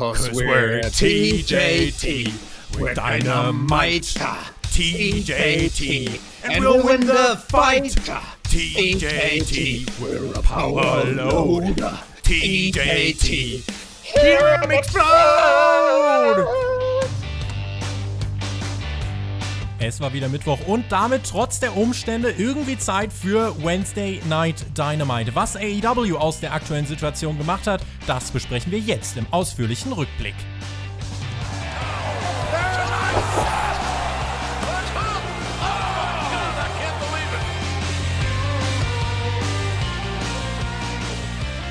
Cause we're TJT. We're dynamite. TJT. And we'll win the fight. TJT. We're a power load. TJT. Hear him explode! Es war wieder Mittwoch und damit trotz der Umstände irgendwie Zeit für Wednesday Night Dynamite. Was AEW aus der aktuellen Situation gemacht hat, das besprechen wir jetzt im ausführlichen Rückblick.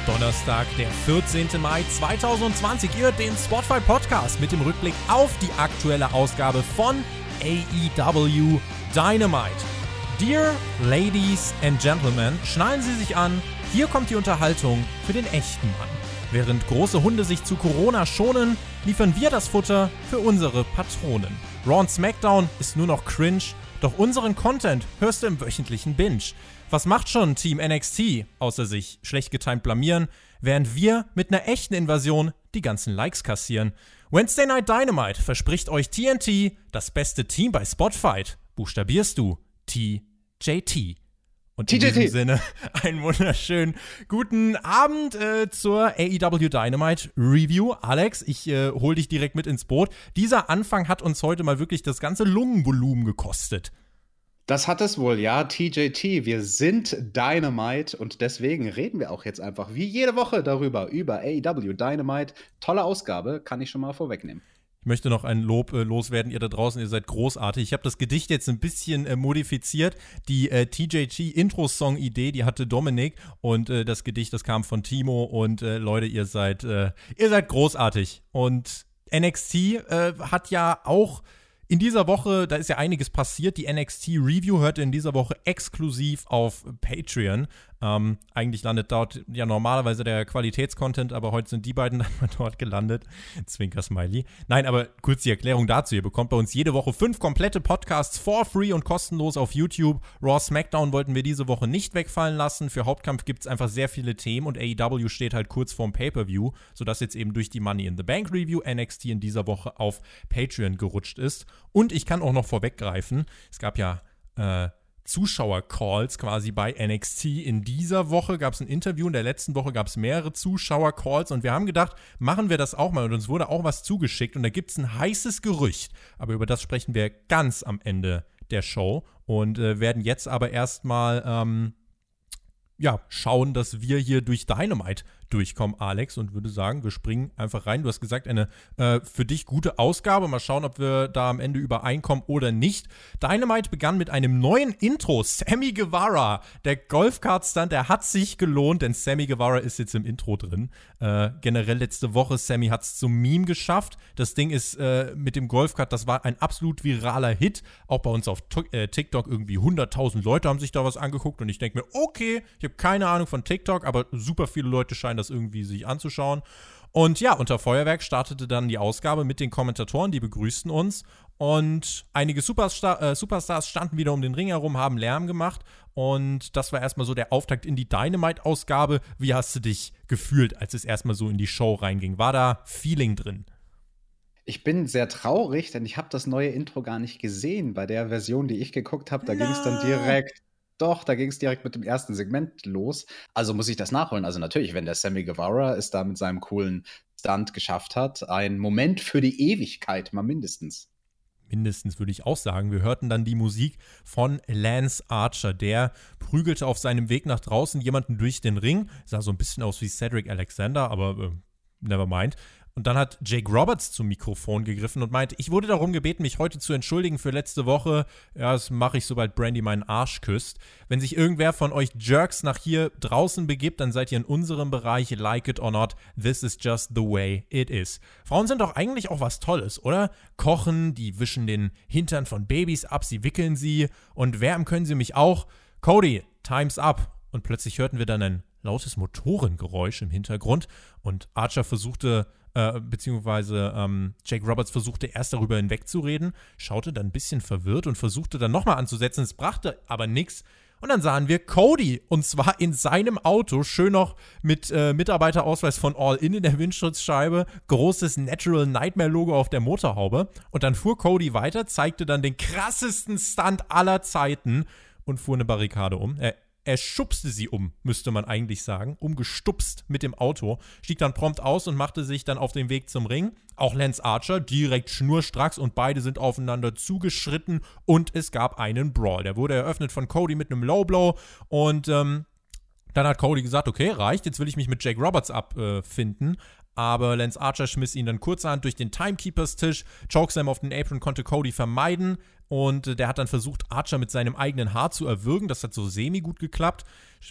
Donnerstag, der 14. Mai 2020. Ihr den Spotify Podcast mit dem Rückblick auf die aktuelle Ausgabe von AEW Dynamite. Dear Ladies and Gentlemen, schnallen Sie sich an, hier kommt die Unterhaltung für den echten Mann. Während große Hunde sich zu Corona schonen, liefern wir das Futter für unsere Patronen. Raw und SmackDown ist nur noch cringe, doch unseren Content hörst du im wöchentlichen Binge. Was macht schon Team NXT, außer sich schlecht getimt blamieren, während wir mit einer echten Invasion die ganzen Likes kassieren? Wednesday Night Dynamite verspricht euch TNT, das beste Team bei Spotfight. Buchstabierst du TJT. Und in TJT. diesem Sinne einen wunderschönen guten Abend äh, zur AEW Dynamite Review. Alex, ich äh, hol dich direkt mit ins Boot. Dieser Anfang hat uns heute mal wirklich das ganze Lungenvolumen gekostet. Das hat es wohl, ja. TJT, wir sind Dynamite und deswegen reden wir auch jetzt einfach wie jede Woche darüber, über AEW Dynamite. Tolle Ausgabe, kann ich schon mal vorwegnehmen. Ich möchte noch ein Lob äh, loswerden, ihr da draußen, ihr seid großartig. Ich habe das Gedicht jetzt ein bisschen äh, modifiziert. Die äh, TJG-Intro-Song-Idee, die hatte Dominik und äh, das Gedicht, das kam von Timo und äh, Leute, ihr seid, äh, ihr seid großartig. Und NXT hat ja auch in dieser Woche, da ist ja einiges passiert. Die NXT Review hörte in dieser Woche exklusiv auf Patreon. Ähm, eigentlich landet dort ja normalerweise der Qualitätscontent, aber heute sind die beiden dann mal dort gelandet. Zwinker Smiley. Nein, aber kurz die Erklärung dazu. Ihr bekommt bei uns jede Woche fünf komplette Podcasts for free und kostenlos auf YouTube. Raw SmackDown wollten wir diese Woche nicht wegfallen lassen. Für Hauptkampf gibt es einfach sehr viele Themen und AEW steht halt kurz vorm Pay-Per-View, sodass jetzt eben durch die Money in the Bank Review NXT in dieser Woche auf Patreon gerutscht ist. Und ich kann auch noch vorweggreifen, es gab ja äh, Zuschauer-Calls quasi bei NXT. In dieser Woche gab es ein Interview, in der letzten Woche gab es mehrere Zuschauer-Calls und wir haben gedacht, machen wir das auch mal und uns wurde auch was zugeschickt und da gibt es ein heißes Gerücht, aber über das sprechen wir ganz am Ende der Show und äh, werden jetzt aber erstmal ähm, ja, schauen, dass wir hier durch Dynamite durchkommen, Alex, und würde sagen, wir springen einfach rein. Du hast gesagt, eine äh, für dich gute Ausgabe. Mal schauen, ob wir da am Ende übereinkommen oder nicht. Dynamite begann mit einem neuen Intro. Sammy Guevara, der Golfkart-Stunt, der hat sich gelohnt, denn Sammy Guevara ist jetzt im Intro drin. Äh, generell letzte Woche, Sammy hat es zum Meme geschafft. Das Ding ist äh, mit dem Golfkart, das war ein absolut viraler Hit. Auch bei uns auf äh, TikTok irgendwie 100.000 Leute haben sich da was angeguckt und ich denke mir, okay, ich habe keine Ahnung von TikTok, aber super viele Leute scheinen das irgendwie sich anzuschauen. Und ja, unter Feuerwerk startete dann die Ausgabe mit den Kommentatoren, die begrüßten uns. Und einige Superstar äh, Superstars standen wieder um den Ring herum, haben Lärm gemacht. Und das war erstmal so der Auftakt in die Dynamite-Ausgabe. Wie hast du dich gefühlt, als es erstmal so in die Show reinging? War da Feeling drin? Ich bin sehr traurig, denn ich habe das neue Intro gar nicht gesehen. Bei der Version, die ich geguckt habe, da ging es dann direkt. Doch, da ging es direkt mit dem ersten Segment los. Also muss ich das nachholen. Also natürlich, wenn der Sammy Guevara es da mit seinem coolen Stunt geschafft hat, ein Moment für die Ewigkeit, mal mindestens. Mindestens würde ich auch sagen. Wir hörten dann die Musik von Lance Archer. Der prügelte auf seinem Weg nach draußen jemanden durch den Ring. Sah so ein bisschen aus wie Cedric Alexander, aber äh, never mind. Und dann hat Jake Roberts zum Mikrofon gegriffen und meinte, ich wurde darum gebeten, mich heute zu entschuldigen für letzte Woche. Ja, das mache ich, sobald Brandy meinen Arsch küsst. Wenn sich irgendwer von euch Jerks nach hier draußen begibt, dann seid ihr in unserem Bereich, like it or not, this is just the way it is. Frauen sind doch eigentlich auch was Tolles, oder? Kochen, die wischen den Hintern von Babys ab, sie wickeln sie und wärmen können sie mich auch. Cody, time's up. Und plötzlich hörten wir dann ein lautes Motorengeräusch im Hintergrund und Archer versuchte, äh, beziehungsweise ähm, Jake Roberts versuchte erst darüber hinwegzureden, schaute dann ein bisschen verwirrt und versuchte dann nochmal anzusetzen. Es brachte aber nichts. Und dann sahen wir Cody und zwar in seinem Auto, schön noch mit äh, Mitarbeiterausweis von All In in der Windschutzscheibe, großes Natural Nightmare Logo auf der Motorhaube. Und dann fuhr Cody weiter, zeigte dann den krassesten Stunt aller Zeiten und fuhr eine Barrikade um. Er, er schubste sie um, müsste man eigentlich sagen, umgestupst mit dem Auto, stieg dann prompt aus und machte sich dann auf den Weg zum Ring. Auch Lance Archer direkt schnurstracks und beide sind aufeinander zugeschritten und es gab einen Brawl. Der wurde eröffnet von Cody mit einem Low Blow und ähm, dann hat Cody gesagt, okay, reicht, jetzt will ich mich mit Jake Roberts abfinden. Äh, aber Lance Archer schmiss ihn dann kurzerhand durch den Timekeepers-Tisch. Chokeslam auf den Apron konnte Cody vermeiden und äh, der hat dann versucht, Archer mit seinem eigenen Haar zu erwürgen. Das hat so semi-gut geklappt.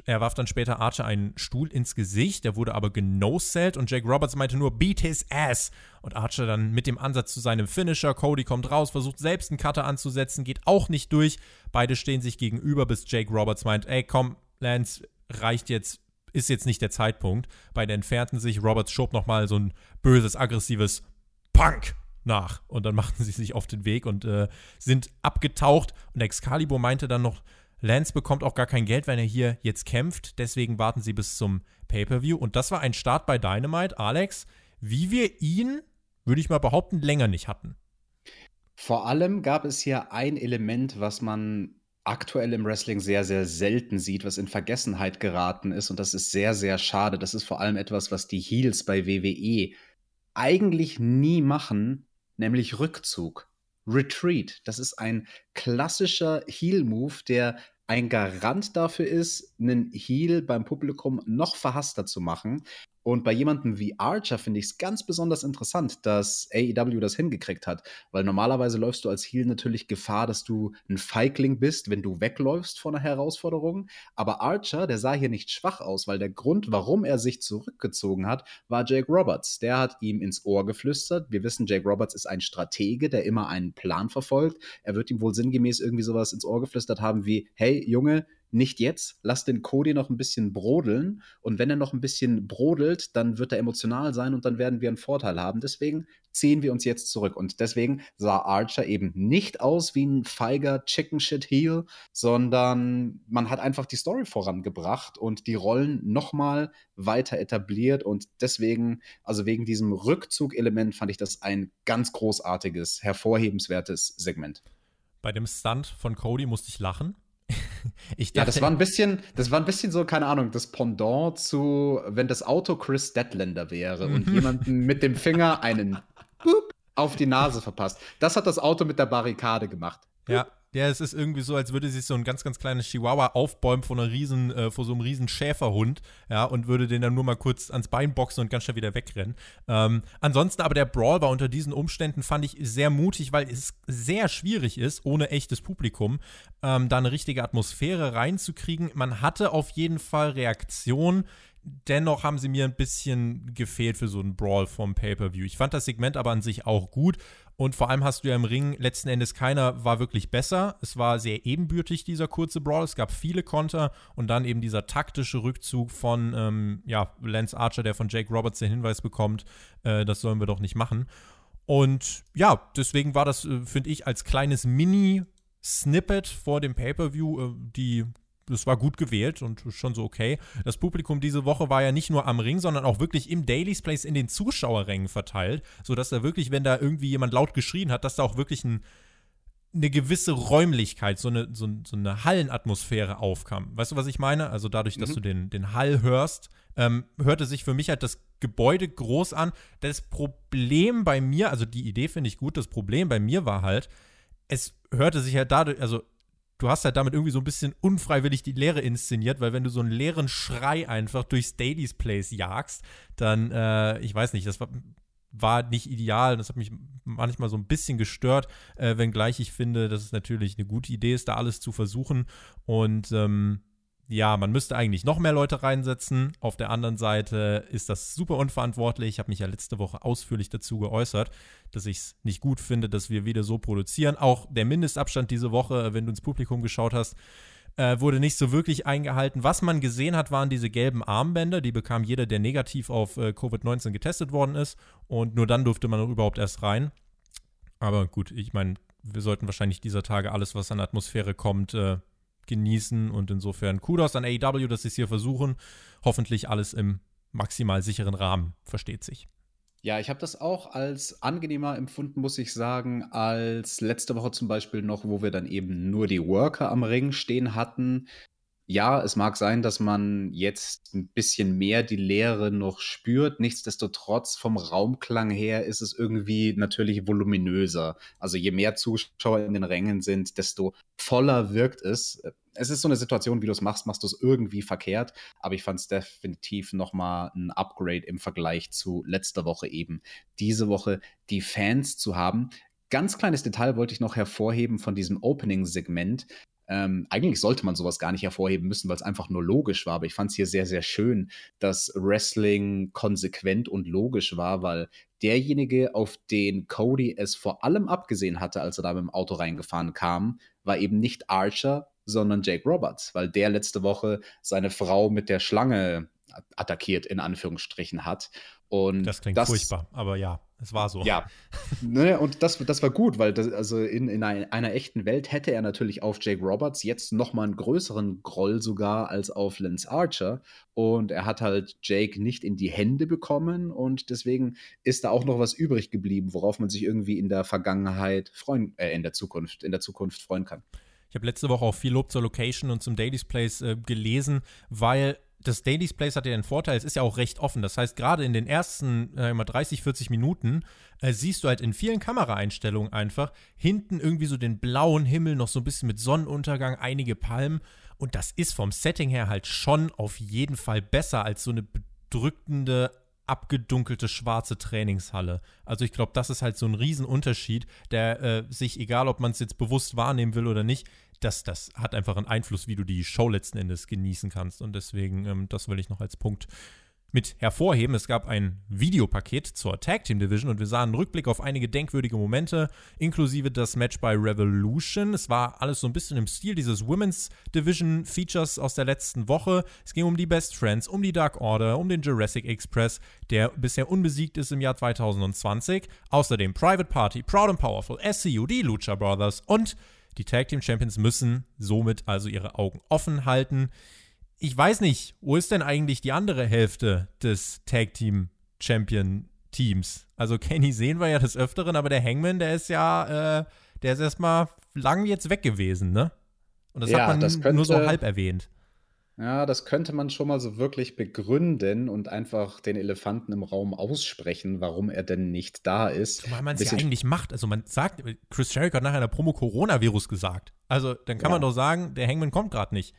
Er warf dann später Archer einen Stuhl ins Gesicht, der wurde aber genosellt und Jake Roberts meinte nur, beat his ass. Und Archer dann mit dem Ansatz zu seinem Finisher. Cody kommt raus, versucht selbst einen Cutter anzusetzen, geht auch nicht durch. Beide stehen sich gegenüber, bis Jake Roberts meint, ey komm, Lance, reicht jetzt, ist jetzt nicht der Zeitpunkt. Beide entfernten sich. Roberts schob nochmal so ein böses, aggressives Punk nach. Und dann machten sie sich auf den Weg und äh, sind abgetaucht. Und Excalibur meinte dann noch, Lance bekommt auch gar kein Geld, wenn er hier jetzt kämpft. Deswegen warten sie bis zum Pay-Per-View. Und das war ein Start bei Dynamite, Alex, wie wir ihn, würde ich mal behaupten, länger nicht hatten. Vor allem gab es hier ein Element, was man aktuell im Wrestling sehr, sehr selten sieht, was in Vergessenheit geraten ist. Und das ist sehr, sehr schade. Das ist vor allem etwas, was die Heels bei WWE eigentlich nie machen, nämlich Rückzug. Retreat. Das ist ein klassischer Heel-Move, der ein Garant dafür ist, einen Heel beim Publikum noch verhasster zu machen. Und bei jemandem wie Archer finde ich es ganz besonders interessant, dass AEW das hingekriegt hat, weil normalerweise läufst du als Heel natürlich Gefahr, dass du ein Feigling bist, wenn du wegläufst vor einer Herausforderung. Aber Archer, der sah hier nicht schwach aus, weil der Grund, warum er sich zurückgezogen hat, war Jake Roberts. Der hat ihm ins Ohr geflüstert. Wir wissen, Jake Roberts ist ein Stratege, der immer einen Plan verfolgt. Er wird ihm wohl sinngemäß irgendwie sowas ins Ohr geflüstert haben wie, hey Junge, nicht jetzt, lass den Cody noch ein bisschen brodeln und wenn er noch ein bisschen brodelt, dann wird er emotional sein und dann werden wir einen Vorteil haben. Deswegen ziehen wir uns jetzt zurück und deswegen sah Archer eben nicht aus wie ein feiger Chicken Shit Heel, sondern man hat einfach die Story vorangebracht und die Rollen nochmal weiter etabliert und deswegen, also wegen diesem Rückzug-Element fand ich das ein ganz großartiges, hervorhebenswertes Segment. Bei dem Stunt von Cody musste ich lachen ich dachte, ja, das war ein bisschen, das war ein bisschen so, keine Ahnung, das Pendant zu, wenn das Auto Chris Deadlander wäre und mhm. jemanden mit dem Finger einen auf die Nase verpasst. Das hat das Auto mit der Barrikade gemacht. Ja, ja, es ist irgendwie so, als würde sich so ein ganz, ganz kleines Chihuahua aufbäumen vor, einer riesen, äh, vor so einem riesen Schäferhund, ja, und würde den dann nur mal kurz ans Bein boxen und ganz schnell wieder wegrennen. Ähm, ansonsten aber der Brawl war unter diesen Umständen, fand ich sehr mutig, weil es sehr schwierig ist, ohne echtes Publikum, ähm, da eine richtige Atmosphäre reinzukriegen. Man hatte auf jeden Fall Reaktionen, dennoch haben sie mir ein bisschen gefehlt für so einen Brawl vom Pay-Per-View. Ich fand das Segment aber an sich auch gut und vor allem hast du ja im Ring letzten Endes keiner war wirklich besser. Es war sehr ebenbürtig, dieser kurze Brawl. Es gab viele Konter und dann eben dieser taktische Rückzug von ähm, ja, Lance Archer, der von Jake Roberts den Hinweis bekommt, äh, das sollen wir doch nicht machen. Und ja, deswegen war das, äh, finde ich, als kleines Mini-Snippet vor dem Pay-Per-View äh, die das war gut gewählt und schon so okay. Das Publikum diese Woche war ja nicht nur am Ring, sondern auch wirklich im Daily's Place in den Zuschauerrängen verteilt, sodass da wirklich, wenn da irgendwie jemand laut geschrien hat, dass da auch wirklich ein, eine gewisse Räumlichkeit, so eine, so, so, eine Hallenatmosphäre aufkam. Weißt du, was ich meine? Also dadurch, dass mhm. du den, den Hall hörst, ähm, hörte sich für mich halt das Gebäude groß an. Das Problem bei mir, also die Idee finde ich gut, das Problem bei mir war halt, es hörte sich halt dadurch, also du hast halt damit irgendwie so ein bisschen unfreiwillig die Leere inszeniert, weil wenn du so einen leeren Schrei einfach durchs Daily's Place jagst, dann, äh, ich weiß nicht, das war, war nicht ideal. Das hat mich manchmal so ein bisschen gestört, äh, wenngleich ich finde, dass es natürlich eine gute Idee ist, da alles zu versuchen. Und ähm, ja, man müsste eigentlich noch mehr Leute reinsetzen. Auf der anderen Seite ist das super unverantwortlich. Ich habe mich ja letzte Woche ausführlich dazu geäußert, dass ich es nicht gut finde, dass wir wieder so produzieren. Auch der Mindestabstand diese Woche, wenn du ins Publikum geschaut hast, äh, wurde nicht so wirklich eingehalten. Was man gesehen hat, waren diese gelben Armbänder. Die bekam jeder, der negativ auf äh, Covid-19 getestet worden ist. Und nur dann durfte man überhaupt erst rein. Aber gut, ich meine, wir sollten wahrscheinlich dieser Tage alles, was an Atmosphäre kommt, äh, genießen. Und insofern Kudos an AEW, dass sie es hier versuchen. Hoffentlich alles im maximal sicheren Rahmen, versteht sich. Ja, ich habe das auch als angenehmer empfunden, muss ich sagen, als letzte Woche zum Beispiel noch, wo wir dann eben nur die Worker am Ring stehen hatten ja, es mag sein, dass man jetzt ein bisschen mehr die Leere noch spürt. Nichtsdestotrotz, vom Raumklang her ist es irgendwie natürlich voluminöser. Also je mehr Zuschauer in den Rängen sind, desto voller wirkt es. Es ist so eine Situation, wie du es machst, machst du es irgendwie verkehrt. Aber ich fand es definitiv nochmal ein Upgrade im Vergleich zu letzter Woche eben. Diese Woche die Fans zu haben. Ganz kleines Detail wollte ich noch hervorheben von diesem Opening-Segment. Ähm, eigentlich sollte man sowas gar nicht hervorheben müssen, weil es einfach nur logisch war. Aber ich fand es hier sehr, sehr schön, dass Wrestling konsequent und logisch war, weil derjenige, auf den Cody es vor allem abgesehen hatte, als er da mit dem Auto reingefahren kam, war eben nicht Archer, sondern Jake Roberts, weil der letzte Woche seine Frau mit der Schlange attackiert, in Anführungsstrichen hat. Und das klingt das, furchtbar, aber ja. Es war so. Ja. ne, und das, das war gut, weil das, also in, in einer, einer echten Welt hätte er natürlich auf Jake Roberts jetzt nochmal einen größeren Groll sogar als auf Lance Archer. Und er hat halt Jake nicht in die Hände bekommen und deswegen ist da auch noch was übrig geblieben, worauf man sich irgendwie in der Vergangenheit freuen, äh, in der Zukunft, in der Zukunft freuen kann. Ich habe letzte Woche auch viel Lob zur Location und zum Daily's Place äh, gelesen, weil das Daily's Place hat ja den Vorteil, es ist ja auch recht offen. Das heißt, gerade in den ersten äh, 30, 40 Minuten äh, siehst du halt in vielen Kameraeinstellungen einfach hinten irgendwie so den blauen Himmel, noch so ein bisschen mit Sonnenuntergang, einige Palmen. Und das ist vom Setting her halt schon auf jeden Fall besser als so eine bedrückende, abgedunkelte schwarze Trainingshalle. Also ich glaube, das ist halt so ein Riesenunterschied, der äh, sich, egal ob man es jetzt bewusst wahrnehmen will oder nicht, das, das hat einfach einen Einfluss, wie du die Show letzten Endes genießen kannst. Und deswegen, ähm, das will ich noch als Punkt mit hervorheben. Es gab ein Videopaket zur Tag Team Division und wir sahen einen Rückblick auf einige denkwürdige Momente, inklusive das Match bei Revolution. Es war alles so ein bisschen im Stil dieses Women's Division Features aus der letzten Woche. Es ging um die Best Friends, um die Dark Order, um den Jurassic Express, der bisher unbesiegt ist im Jahr 2020. Außerdem Private Party, Proud and Powerful, SCU, die Lucha Brothers und die Tag Team Champions müssen somit also ihre Augen offen halten. Ich weiß nicht, wo ist denn eigentlich die andere Hälfte des Tag Team Champion Teams? Also Kenny sehen wir ja des Öfteren, aber der Hangman, der ist ja, äh, der ist erstmal lang jetzt weg gewesen, ne? Und das ja, hat man das könnte, nur so halb erwähnt. Ja, das könnte man schon mal so wirklich begründen und einfach den Elefanten im Raum aussprechen, warum er denn nicht da ist. Weil man es ja eigentlich macht. Also man sagt, Chris Sherrick hat nach einer Promo Coronavirus gesagt. Also dann kann ja. man doch sagen, der Hangman kommt gerade nicht.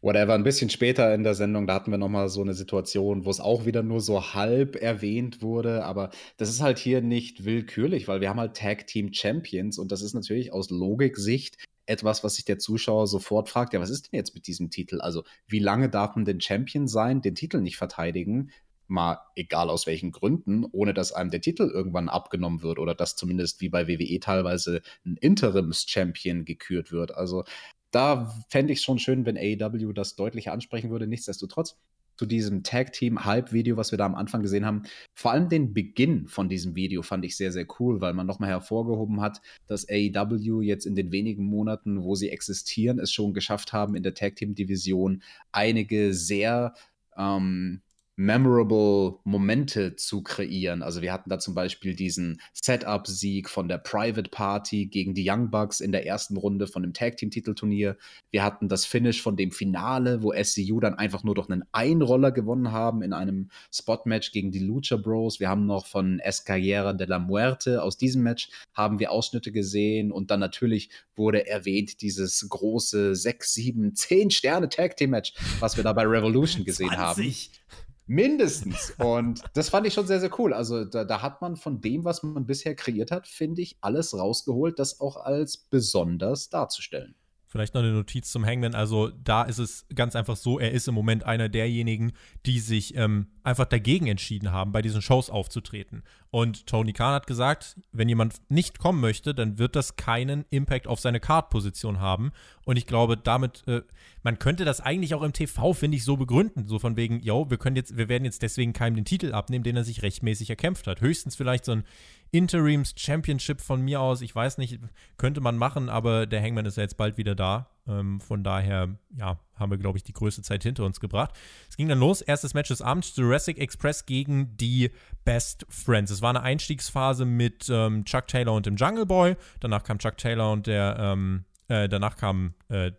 Whatever, ein bisschen später in der Sendung, da hatten wir nochmal so eine Situation, wo es auch wieder nur so halb erwähnt wurde, aber das ist halt hier nicht willkürlich, weil wir haben halt Tag Team Champions und das ist natürlich aus Logiksicht etwas, was sich der Zuschauer sofort fragt, ja, was ist denn jetzt mit diesem Titel? Also, wie lange darf man denn Champion sein, den Titel nicht verteidigen? Mal egal aus welchen Gründen, ohne dass einem der Titel irgendwann abgenommen wird oder dass zumindest wie bei WWE teilweise ein Interims-Champion gekürt wird. Also da fände ich es schon schön, wenn AEW das deutlicher ansprechen würde. Nichtsdestotrotz, zu diesem Tag-Team-Hype-Video, was wir da am Anfang gesehen haben. Vor allem den Beginn von diesem Video fand ich sehr, sehr cool, weil man nochmal hervorgehoben hat, dass AEW jetzt in den wenigen Monaten, wo sie existieren, es schon geschafft haben, in der Tag-Team-Division einige sehr ähm, memorable Momente zu kreieren. Also wir hatten da zum Beispiel diesen Setup-Sieg von der Private Party gegen die Young Bucks in der ersten Runde von dem Tag-Team-Titelturnier. Wir hatten das Finish von dem Finale, wo SCU dann einfach nur durch einen Einroller gewonnen haben in einem Spot-Match gegen die Lucha Bros. Wir haben noch von Escalera de la Muerte aus diesem Match haben wir Ausschnitte gesehen und dann natürlich wurde erwähnt dieses große 6, 7, 10 Sterne Tag-Team-Match, was wir da bei Revolution gesehen 20. haben. Mindestens. Und das fand ich schon sehr, sehr cool. Also da, da hat man von dem, was man bisher kreiert hat, finde ich, alles rausgeholt, das auch als besonders darzustellen. Vielleicht noch eine Notiz zum Hangman. Also da ist es ganz einfach so, er ist im Moment einer derjenigen, die sich ähm, einfach dagegen entschieden haben, bei diesen Shows aufzutreten. Und Tony Khan hat gesagt, wenn jemand nicht kommen möchte, dann wird das keinen Impact auf seine Card-Position haben. Und ich glaube, damit, äh, man könnte das eigentlich auch im TV, finde ich, so begründen. So von wegen, yo, wir können jetzt, wir werden jetzt deswegen keinem den Titel abnehmen, den er sich rechtmäßig erkämpft hat. Höchstens vielleicht so ein Interims Championship von mir aus. Ich weiß nicht, könnte man machen, aber der Hangman ist ja jetzt bald wieder da. Ähm, von daher, ja, haben wir, glaube ich, die größte Zeit hinter uns gebracht. Es ging dann los. Erstes Match des Abends: Jurassic Express gegen die Best Friends. Es war eine Einstiegsphase mit ähm, Chuck Taylor und dem Jungle Boy. Danach kam Chuck Taylor und der, ähm, äh, danach kam äh,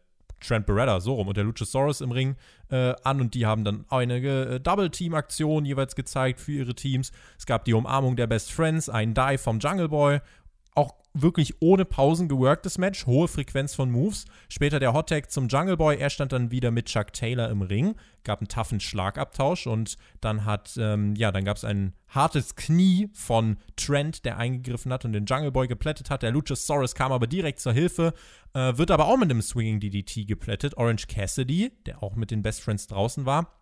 Trent Beretta, so rum, und der Luchasaurus im Ring äh, an und die haben dann einige äh, Double-Team-Aktionen jeweils gezeigt für ihre Teams. Es gab die Umarmung der Best Friends, einen Dive vom Jungle Boy auch wirklich ohne Pausen geworktes Match, hohe Frequenz von Moves. Später der Hot Tag zum Jungle Boy, er stand dann wieder mit Chuck Taylor im Ring, gab einen toughen Schlagabtausch und dann hat, ähm, ja, dann gab es ein hartes Knie von Trent, der eingegriffen hat und den Jungle Boy geplättet hat. Der Luchasaurus kam aber direkt zur Hilfe, äh, wird aber auch mit einem Swinging DDT geplättet. Orange Cassidy, der auch mit den Best Friends draußen war,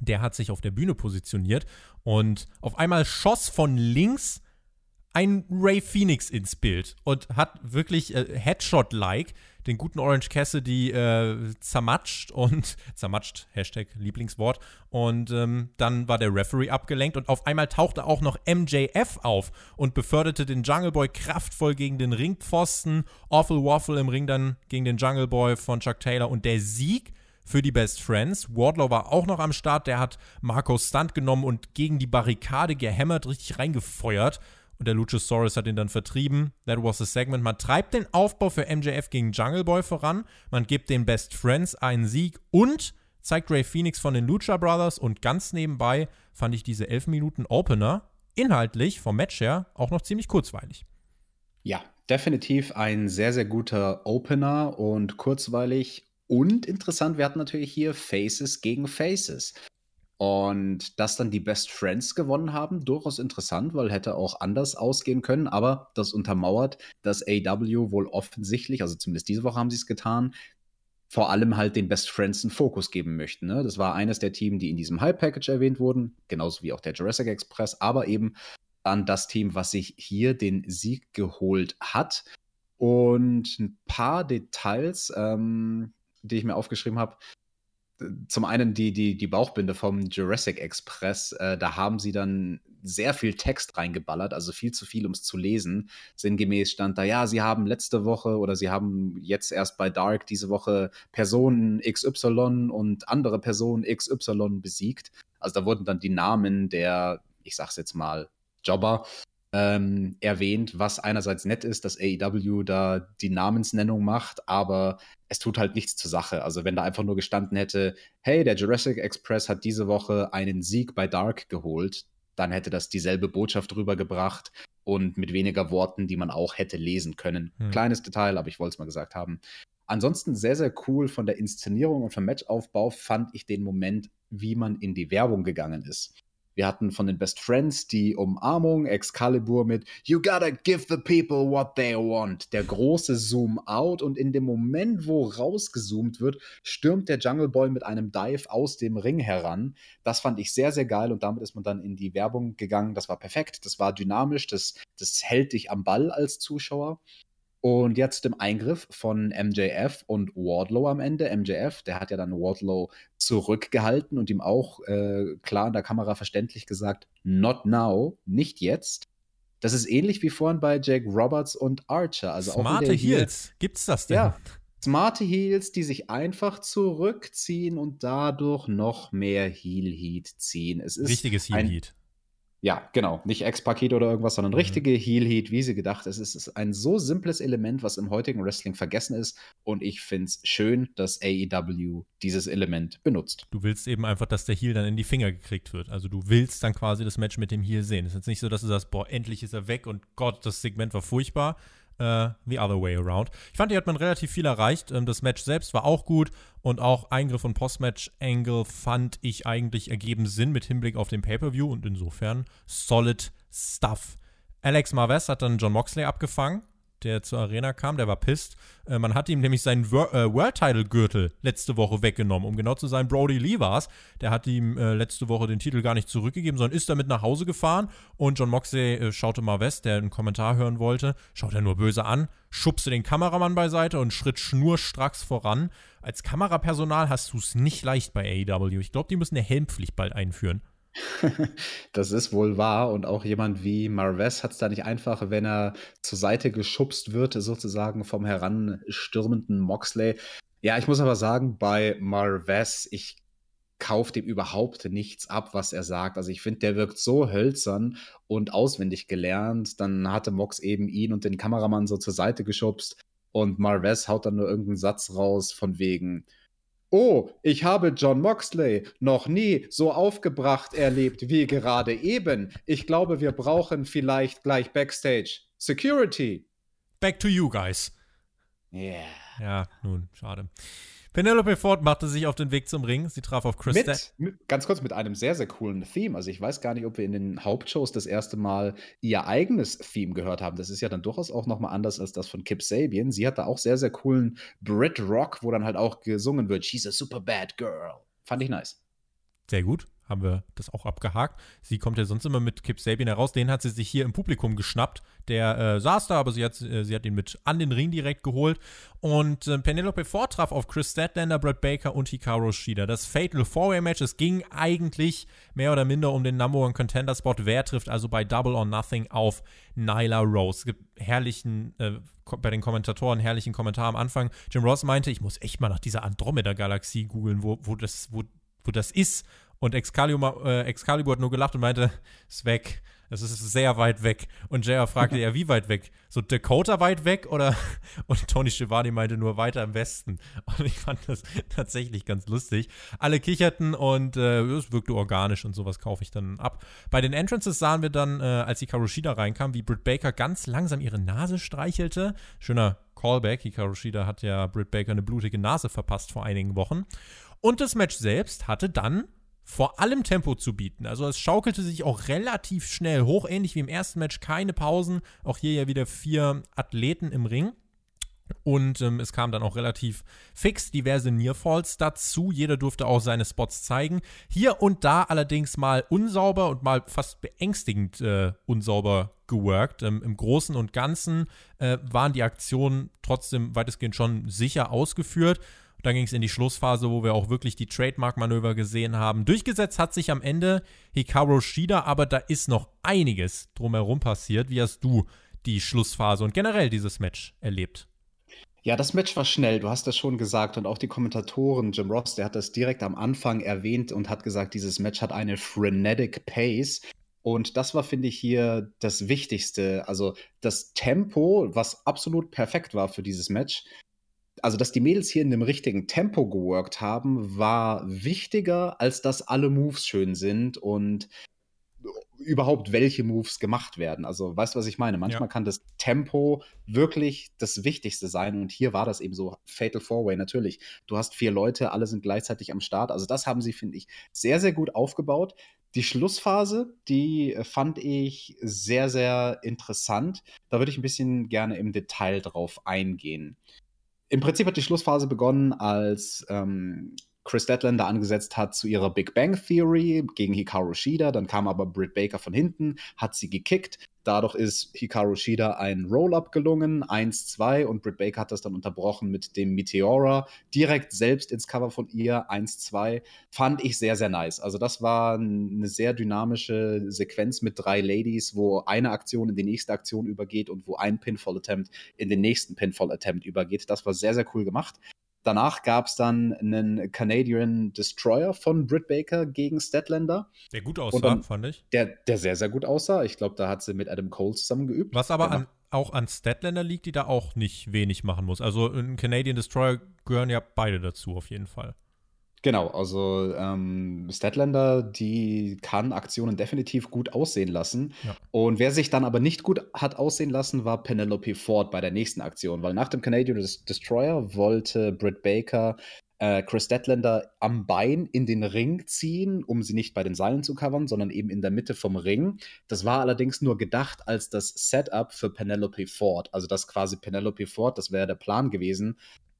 der hat sich auf der Bühne positioniert und auf einmal schoss von links ein Ray Phoenix ins Bild und hat wirklich äh, Headshot-like den guten Orange Cassidy äh, zermatscht und zermatscht, Hashtag Lieblingswort. Und ähm, dann war der Referee abgelenkt und auf einmal tauchte auch noch MJF auf und beförderte den Jungle Boy kraftvoll gegen den Ringpfosten. Awful Waffle im Ring dann gegen den Jungle Boy von Chuck Taylor und der Sieg für die Best Friends. Wardlow war auch noch am Start, der hat Marcos Stunt genommen und gegen die Barrikade gehämmert, richtig reingefeuert und der Luchasaurus hat ihn dann vertrieben. That was the segment. Man treibt den Aufbau für MJF gegen Jungle Boy voran. Man gibt den Best Friends einen Sieg und zeigt Ray Phoenix von den Lucha Brothers. Und ganz nebenbei fand ich diese 11 Minuten Opener inhaltlich vom Match her auch noch ziemlich kurzweilig. Ja, definitiv ein sehr, sehr guter Opener und kurzweilig und interessant. Wir hatten natürlich hier Faces gegen Faces. Und dass dann die Best Friends gewonnen haben, durchaus interessant, weil hätte auch anders ausgehen können, aber das untermauert, dass AW wohl offensichtlich, also zumindest diese Woche haben sie es getan, vor allem halt den Best Friends einen Fokus geben möchten. Ne? Das war eines der Teams, die in diesem Hype-Package erwähnt wurden, genauso wie auch der Jurassic Express, aber eben dann das Team, was sich hier den Sieg geholt hat. Und ein paar Details, ähm, die ich mir aufgeschrieben habe, zum einen die, die, die Bauchbinde vom Jurassic Express, äh, da haben sie dann sehr viel Text reingeballert, also viel zu viel, um es zu lesen. Sinngemäß stand da, ja, sie haben letzte Woche oder sie haben jetzt erst bei Dark diese Woche Personen XY und andere Personen XY besiegt. Also da wurden dann die Namen der, ich sag's jetzt mal, Jobber ähm, erwähnt, was einerseits nett ist, dass AEW da die Namensnennung macht, aber es tut halt nichts zur Sache. Also wenn da einfach nur gestanden hätte, hey, der Jurassic Express hat diese Woche einen Sieg bei Dark geholt, dann hätte das dieselbe Botschaft rübergebracht und mit weniger Worten, die man auch hätte lesen können. Hm. Kleines Detail, aber ich wollte es mal gesagt haben. Ansonsten sehr, sehr cool von der Inszenierung und vom Matchaufbau fand ich den Moment, wie man in die Werbung gegangen ist. Wir hatten von den Best Friends die Umarmung, Excalibur mit You gotta give the people what they want. Der große Zoom-out und in dem Moment, wo rausgezoomt wird, stürmt der Jungle Boy mit einem Dive aus dem Ring heran. Das fand ich sehr, sehr geil und damit ist man dann in die Werbung gegangen. Das war perfekt, das war dynamisch, das, das hält dich am Ball als Zuschauer. Und jetzt im Eingriff von MJF und Wardlow am Ende. MJF, der hat ja dann Wardlow zurückgehalten und ihm auch äh, klar in der Kamera verständlich gesagt, not now, nicht jetzt. Das ist ähnlich wie vorhin bei Jake Roberts und Archer. Also Smarte Heels, gibt's das denn? Ja, smarte Heels, die sich einfach zurückziehen und dadurch noch mehr Heel Heat ziehen. Es ist Richtiges Heel Heat. Ja, genau. Nicht Ex-Paket oder irgendwas, sondern mhm. richtige Heel-Heat, wie sie gedacht ist. Es ist ein so simples Element, was im heutigen Wrestling vergessen ist. Und ich finde es schön, dass AEW dieses Element benutzt. Du willst eben einfach, dass der Heel dann in die Finger gekriegt wird. Also du willst dann quasi das Match mit dem Heel sehen. Es ist jetzt nicht so, dass du sagst, boah, endlich ist er weg und Gott, das Segment war furchtbar, Uh, the other way around. Ich fand, hier hat man relativ viel erreicht. Ähm, das Match selbst war auch gut und auch Eingriff und Postmatch-Angle fand ich eigentlich ergeben Sinn mit Hinblick auf den Pay-Per-View und insofern solid stuff. Alex Marves hat dann John Moxley abgefangen der zur Arena kam, der war pisst. Äh, man hat ihm nämlich seinen Wor äh, World-Title-Gürtel letzte Woche weggenommen. Um genau zu sein, Brody Lee war es. Der hat ihm äh, letzte Woche den Titel gar nicht zurückgegeben, sondern ist damit nach Hause gefahren. Und John Moxley äh, schaute mal West, der einen Kommentar hören wollte, schaut er nur böse an, schubste den Kameramann beiseite und schritt schnurstracks voran. Als Kamerapersonal hast du es nicht leicht bei AEW. Ich glaube, die müssen eine Helmpflicht bald einführen. Das ist wohl wahr und auch jemand wie Marves hat es da nicht einfach, wenn er zur Seite geschubst wird, sozusagen vom heranstürmenden Moxley. Ja, ich muss aber sagen, bei Marves, ich kaufe dem überhaupt nichts ab, was er sagt. Also ich finde, der wirkt so hölzern und auswendig gelernt. Dann hatte Mox eben ihn und den Kameramann so zur Seite geschubst und Marves haut dann nur irgendeinen Satz raus von wegen, Oh, ich habe John Moxley noch nie so aufgebracht erlebt wie gerade eben. Ich glaube, wir brauchen vielleicht gleich Backstage Security. Back to you guys. Yeah. Ja, nun, schade. Penelope Ford machte sich auf den Weg zum Ring. Sie traf auf Chris mit, mit, Ganz kurz mit einem sehr, sehr coolen Theme. Also ich weiß gar nicht, ob wir in den Hauptshows das erste Mal ihr eigenes Theme gehört haben. Das ist ja dann durchaus auch nochmal anders als das von Kip Sabian. Sie hat da auch sehr, sehr coolen Brit Rock, wo dann halt auch gesungen wird, She's a super bad girl. Fand ich nice. Sehr gut haben wir das auch abgehakt. Sie kommt ja sonst immer mit Kip Sabian heraus. Den hat sie sich hier im Publikum geschnappt. Der äh, saß da, aber sie hat, äh, sie hat ihn mit an den Ring direkt geholt. Und äh, Penelope Ford traf auf Chris Statlander, Brad Baker und Hikaru Shida. Das Fatal Four-Way-Match, es ging eigentlich mehr oder minder um den Number One Contender-Spot. Wer trifft also bei Double or Nothing auf Nyla Rose? Es gibt herrlichen, äh, bei den Kommentatoren herrlichen Kommentar am Anfang. Jim Ross meinte, ich muss echt mal nach dieser Andromeda-Galaxie googeln, wo, wo, das, wo, wo das ist. Und Excalibur, äh, Excalibur hat nur gelacht und meinte, ist weg. Es ist sehr weit weg. Und JR fragte ja, wie weit weg? So Dakota weit weg oder? Und Tony Schiavone meinte nur weiter im Westen. Und ich fand das tatsächlich ganz lustig. Alle kicherten und äh, es wirkte organisch und sowas kaufe ich dann ab. Bei den Entrances sahen wir dann, äh, als die Karushida reinkam, wie Britt Baker ganz langsam ihre Nase streichelte. Schöner Callback. Hikaru Shida hat ja Britt Baker eine blutige Nase verpasst vor einigen Wochen. Und das Match selbst hatte dann vor allem Tempo zu bieten. Also es schaukelte sich auch relativ schnell hoch, ähnlich wie im ersten Match, keine Pausen. Auch hier ja wieder vier Athleten im Ring. Und ähm, es kamen dann auch relativ fix diverse Nearfalls dazu. Jeder durfte auch seine Spots zeigen. Hier und da allerdings mal unsauber und mal fast beängstigend äh, unsauber geworkt. Ähm, Im Großen und Ganzen äh, waren die Aktionen trotzdem weitestgehend schon sicher ausgeführt. Dann ging es in die Schlussphase, wo wir auch wirklich die Trademark-Manöver gesehen haben. Durchgesetzt hat sich am Ende Hikaru Shida, aber da ist noch einiges drumherum passiert. Wie hast du die Schlussphase und generell dieses Match erlebt? Ja, das Match war schnell, du hast das schon gesagt. Und auch die Kommentatoren, Jim Ross, der hat das direkt am Anfang erwähnt und hat gesagt, dieses Match hat eine frenetic Pace. Und das war, finde ich, hier das Wichtigste. Also das Tempo, was absolut perfekt war für dieses Match also dass die Mädels hier in dem richtigen Tempo geworkt haben, war wichtiger, als dass alle Moves schön sind und überhaupt welche Moves gemacht werden. Also weißt du, was ich meine? Manchmal ja. kann das Tempo wirklich das Wichtigste sein und hier war das eben so Fatal Four Way natürlich. Du hast vier Leute, alle sind gleichzeitig am Start. Also das haben sie finde ich sehr sehr gut aufgebaut. Die Schlussphase, die äh, fand ich sehr sehr interessant. Da würde ich ein bisschen gerne im Detail drauf eingehen im Prinzip hat die Schlussphase begonnen, als ähm, Chris Statlander angesetzt hat zu ihrer Big Bang Theory gegen Hikaru Shida. Dann kam aber Britt Baker von hinten, hat sie gekickt. Dadurch ist Hikaru Shida ein Roll-Up gelungen, 1-2 und Britt Baker hat das dann unterbrochen mit dem Meteora direkt selbst ins Cover von ihr, 1-2. Fand ich sehr, sehr nice. Also das war eine sehr dynamische Sequenz mit drei Ladies, wo eine Aktion in die nächste Aktion übergeht und wo ein Pinfall-Attempt in den nächsten Pinfall-Attempt übergeht. Das war sehr, sehr cool gemacht. Danach gab es dann einen Canadian Destroyer von Britt Baker gegen Statlander. Der gut aussah, dann, fand ich. Der, der sehr, sehr gut aussah. Ich glaube, da hat sie mit Adam Cole zusammen geübt. Was aber an, auch an Statlander liegt, die da auch nicht wenig machen muss. Also ein Canadian Destroyer gehören ja beide dazu, auf jeden Fall. Genau, also ähm, Statlander, die kann Aktionen definitiv gut aussehen lassen. Ja. Und wer sich dann aber nicht gut hat aussehen lassen, war Penelope Ford bei der nächsten Aktion, weil nach dem Canadian Destroyer wollte Britt Baker äh, Chris Statlander am Bein in den Ring ziehen, um sie nicht bei den Seilen zu covern, sondern eben in der Mitte vom Ring. Das war allerdings nur gedacht als das Setup für Penelope Ford. Also das quasi Penelope Ford, das wäre der Plan gewesen,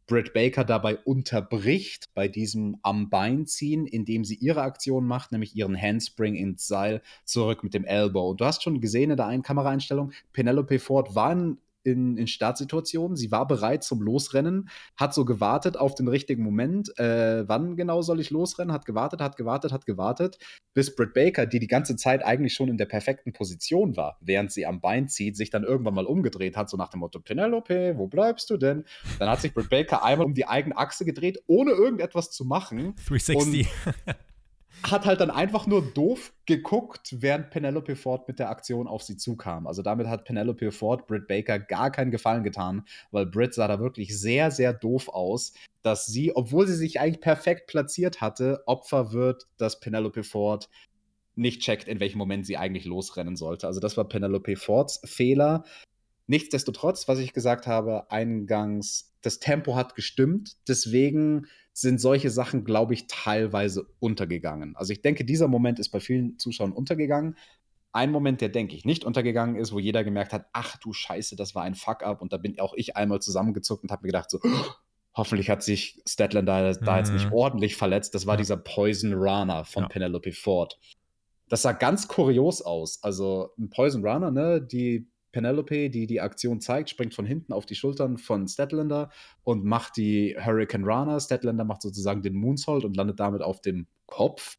Britt Baker dabei unterbricht bei diesem am Bein ziehen, indem sie ihre Aktion macht, nämlich ihren Handspring ins Seil zurück mit dem Elbow. Und du hast schon gesehen in der einen Kameraeinstellung, Penelope Ford war in, in, in Startsituationen. Sie war bereit zum Losrennen, hat so gewartet auf den richtigen Moment. Äh, wann genau soll ich losrennen? Hat gewartet, hat gewartet, hat gewartet, bis Britt Baker, die die ganze Zeit eigentlich schon in der perfekten Position war, während sie am Bein zieht, sich dann irgendwann mal umgedreht hat, so nach dem Motto: Penelope, wo bleibst du denn? Dann hat sich Britt Baker einmal um die eigene Achse gedreht, ohne irgendetwas zu machen. 360. hat halt dann einfach nur doof geguckt, während Penelope Ford mit der Aktion auf sie zukam. Also damit hat Penelope Ford Britt Baker gar keinen Gefallen getan, weil Britt sah da wirklich sehr, sehr doof aus, dass sie, obwohl sie sich eigentlich perfekt platziert hatte, Opfer wird, dass Penelope Ford nicht checkt, in welchem Moment sie eigentlich losrennen sollte. Also das war Penelope Fords Fehler. Nichtsdestotrotz, was ich gesagt habe, eingangs, das Tempo hat gestimmt. Deswegen sind solche Sachen, glaube ich, teilweise untergegangen. Also ich denke, dieser Moment ist bei vielen Zuschauern untergegangen. Ein Moment, der, denke ich, nicht untergegangen ist, wo jeder gemerkt hat, ach du Scheiße, das war ein Fuck-up. Und da bin auch ich einmal zusammengezuckt und habe mir gedacht, so, hoffentlich hat sich Statland da, mhm. da, jetzt nicht mhm. ordentlich verletzt. Das war ja. dieser Poison Runner von ja. Penelope Ford. Das sah ganz kurios aus. Also ein Poison Runner, ne, die Penelope, die die Aktion zeigt, springt von hinten auf die Schultern von Statlander und macht die Hurricane Runner. Statlander macht sozusagen den Moonsault und landet damit auf dem Kopf.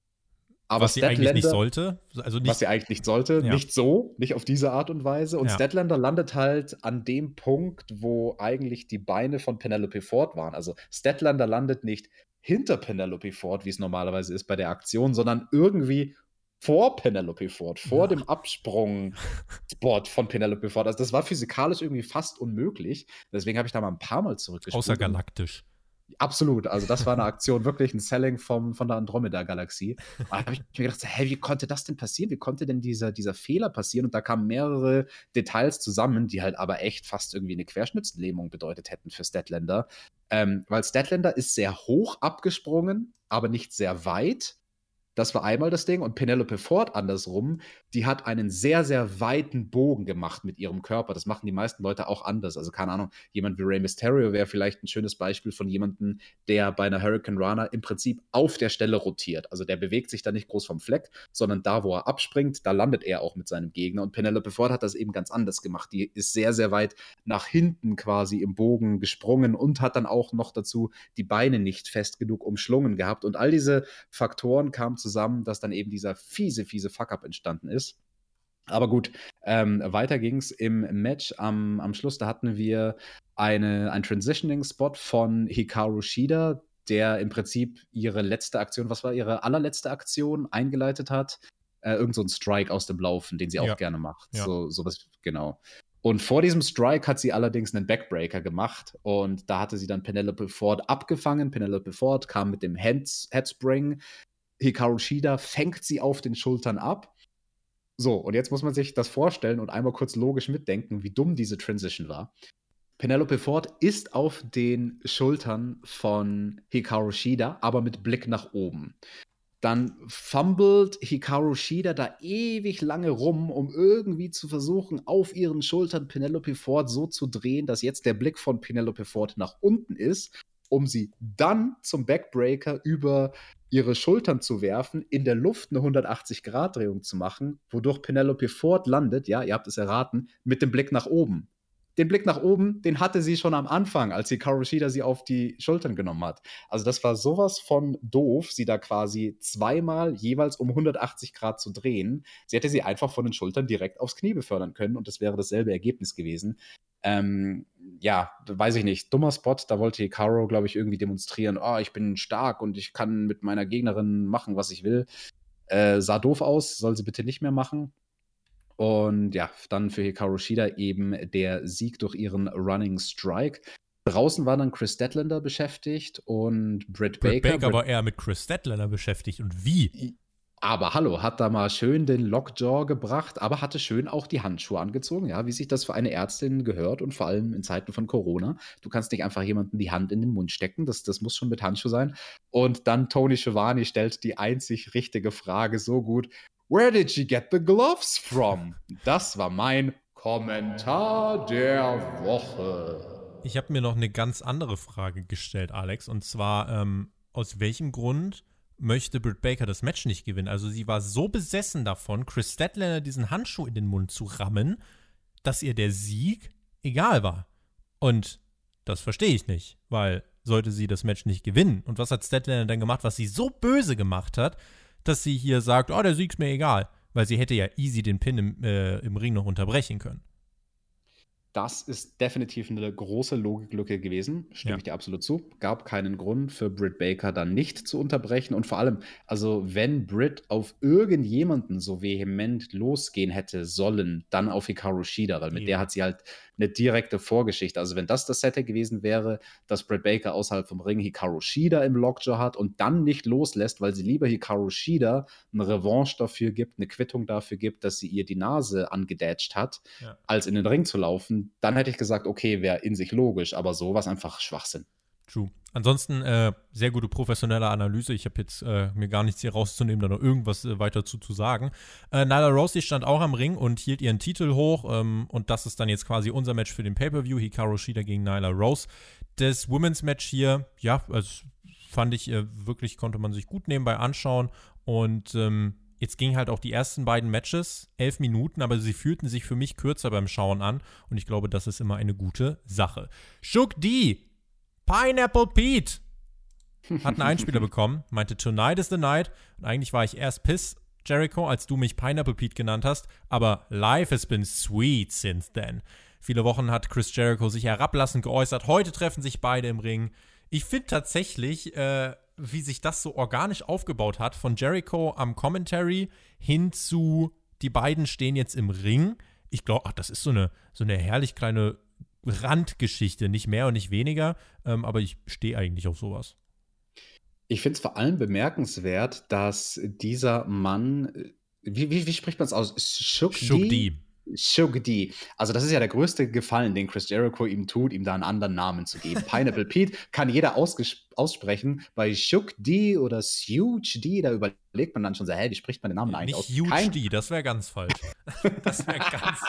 Aber was sie eigentlich nicht sollte. Also nicht, was sie eigentlich nicht sollte. Ja. Nicht so, nicht auf diese Art und Weise. Und ja. Statlander landet halt an dem Punkt, wo eigentlich die Beine von Penelope Ford waren. Also Statlander landet nicht hinter Penelope Ford, wie es normalerweise ist bei der Aktion, sondern irgendwie vor Penelope Ford, vor ja. dem Absprung-Spot von Penelope Ford. Also das war physikalisch irgendwie fast unmöglich. Deswegen habe ich da mal ein paar Mal zurückgespielt. Außergalaktisch. Absolut. Also das war eine Aktion, wirklich ein Selling vom, von der Andromeda-Galaxie. Da habe ich mir gedacht, hä, wie konnte das denn passieren? Wie konnte denn dieser, dieser Fehler passieren? Und da kamen mehrere Details zusammen, die halt aber echt fast irgendwie eine Querschnittslähmung bedeutet hätten für Statlander. Ähm, weil Statlander ist sehr hoch abgesprungen, aber nicht sehr weit. Das war einmal das Ding. Und Penelope Ford andersrum, die hat einen sehr, sehr weiten Bogen gemacht mit ihrem Körper. Das machen die meisten Leute auch anders. Also keine Ahnung, jemand wie Rey Mysterio wäre vielleicht ein schönes Beispiel von jemandem, der bei einer Hurricane Runner im Prinzip auf der Stelle rotiert. Also der bewegt sich da nicht groß vom Fleck, sondern da, wo er abspringt, da landet er auch mit seinem Gegner. Und Penelope Ford hat das eben ganz anders gemacht. Die ist sehr, sehr weit nach hinten quasi im Bogen gesprungen und hat dann auch noch dazu die Beine nicht fest genug umschlungen gehabt. Und all diese Faktoren kamen zusammen, dass dann eben dieser fiese, fiese Fuck-up entstanden ist. Aber gut, ähm, weiter ging es im Match am, am Schluss. Da hatten wir eine, einen Transitioning-Spot von Hikaru Shida, der im Prinzip ihre letzte Aktion, was war ihre allerletzte Aktion, eingeleitet hat. Äh, irgend so ein Strike aus dem Laufen, den sie auch ja. gerne macht. Ja. So, sowas, genau. Und vor diesem Strike hat sie allerdings einen Backbreaker gemacht und da hatte sie dann Penelope Ford abgefangen. Penelope Ford kam mit dem Heads, Headspring. Hikaru Shida fängt sie auf den Schultern ab so, und jetzt muss man sich das vorstellen und einmal kurz logisch mitdenken, wie dumm diese Transition war. Penelope Ford ist auf den Schultern von Hikaru Shida, aber mit Blick nach oben. Dann fummelt Hikaru Shida da ewig lange rum, um irgendwie zu versuchen, auf ihren Schultern Penelope Ford so zu drehen, dass jetzt der Blick von Penelope Ford nach unten ist, um sie dann zum Backbreaker über ihre Schultern zu werfen, in der Luft eine 180-Grad-Drehung zu machen, wodurch Penelope Ford landet, ja, ihr habt es erraten, mit dem Blick nach oben. Den Blick nach oben, den hatte sie schon am Anfang, als sie Karushida sie auf die Schultern genommen hat. Also das war sowas von doof, sie da quasi zweimal jeweils um 180 Grad zu drehen. Sie hätte sie einfach von den Schultern direkt aufs Knie befördern können und das wäre dasselbe Ergebnis gewesen. Ähm, ja, weiß ich nicht, dummer Spot, da wollte Hikaru, glaube ich, irgendwie demonstrieren, oh, ich bin stark und ich kann mit meiner Gegnerin machen, was ich will. Äh, sah doof aus, soll sie bitte nicht mehr machen. Und ja, dann für Hikaru Shida eben der Sieg durch ihren Running Strike. Draußen war dann Chris Statlander beschäftigt und Britt, Britt Baker. Baker war eher mit Chris Statlander beschäftigt und wie? Aber hallo, hat da mal schön den Lockjaw gebracht, aber hatte schön auch die Handschuhe angezogen, ja, wie sich das für eine Ärztin gehört und vor allem in Zeiten von Corona. Du kannst nicht einfach jemanden die Hand in den Mund stecken, das, das muss schon mit Handschuh sein. Und dann Tony Schiavone stellt die einzig richtige Frage so gut: Where did she get the gloves from? Das war mein Kommentar der Woche. Ich habe mir noch eine ganz andere Frage gestellt, Alex, und zwar, ähm, aus welchem Grund möchte Britt Baker das Match nicht gewinnen. Also sie war so besessen davon, Chris Statlander diesen Handschuh in den Mund zu rammen, dass ihr der Sieg egal war. Und das verstehe ich nicht, weil sollte sie das Match nicht gewinnen. Und was hat Statlander dann gemacht, was sie so böse gemacht hat, dass sie hier sagt, oh, der Sieg ist mir egal. Weil sie hätte ja easy den Pin im, äh, im Ring noch unterbrechen können. Das ist definitiv eine große Logiklücke gewesen, stimme ja. ich dir absolut zu. Gab keinen Grund für Britt Baker dann nicht zu unterbrechen. Und vor allem, also wenn Britt auf irgendjemanden so vehement losgehen hätte sollen, dann auf Hikaru Shida, weil mit ja. der hat sie halt eine direkte Vorgeschichte. Also wenn das das Setting gewesen wäre, dass Britt Baker außerhalb vom Ring Hikaru Shida im Lockjaw hat und dann nicht loslässt, weil sie lieber Hikaru Shida eine Revanche dafür gibt, eine Quittung dafür gibt, dass sie ihr die Nase angedatscht hat, ja. als in den Ring zu laufen, dann hätte ich gesagt, okay, wäre in sich logisch, aber so war es einfach Schwachsinn. True. Ansonsten äh, sehr gute professionelle Analyse. Ich habe jetzt äh, mir gar nichts hier rauszunehmen, da noch irgendwas äh, weiter zu, zu sagen. Äh, Nyla Rose stand auch am Ring und hielt ihren Titel hoch. Ähm, und das ist dann jetzt quasi unser Match für den Pay-Per-View. Hikaru Shida gegen Nyla Rose. Das Women's Match hier, ja, also fand ich äh, wirklich, konnte man sich gut nebenbei anschauen. Und ähm, jetzt gingen halt auch die ersten beiden Matches, elf Minuten, aber sie fühlten sich für mich kürzer beim Schauen an. Und ich glaube, das ist immer eine gute Sache. Shook D Pineapple Pete hat einen Einspieler bekommen, meinte Tonight is the night und eigentlich war ich erst piss, Jericho, als du mich Pineapple Pete genannt hast, aber life has been sweet since then. Viele Wochen hat Chris Jericho sich herablassend geäußert, heute treffen sich beide im Ring. Ich finde tatsächlich, äh, wie sich das so organisch aufgebaut hat, von Jericho am Commentary hin zu die beiden stehen jetzt im Ring. Ich glaube, das ist so eine, so eine herrlich kleine Randgeschichte, nicht mehr und nicht weniger, ähm, aber ich stehe eigentlich auf sowas. Ich finde es vor allem bemerkenswert, dass dieser Mann, äh, wie, wie, wie spricht man es aus? Shukdi? Shukdi. Shugdi. Also das ist ja der größte Gefallen, den Chris Jericho ihm tut, ihm da einen anderen Namen zu geben. Pineapple Pete kann jeder aussprechen. Bei Shugdi oder Sugdi, da überlegt man dann schon so, hä, wie spricht man den Namen eigentlich Nicht aus? Hugdi, das wäre ganz falsch. das wäre ganz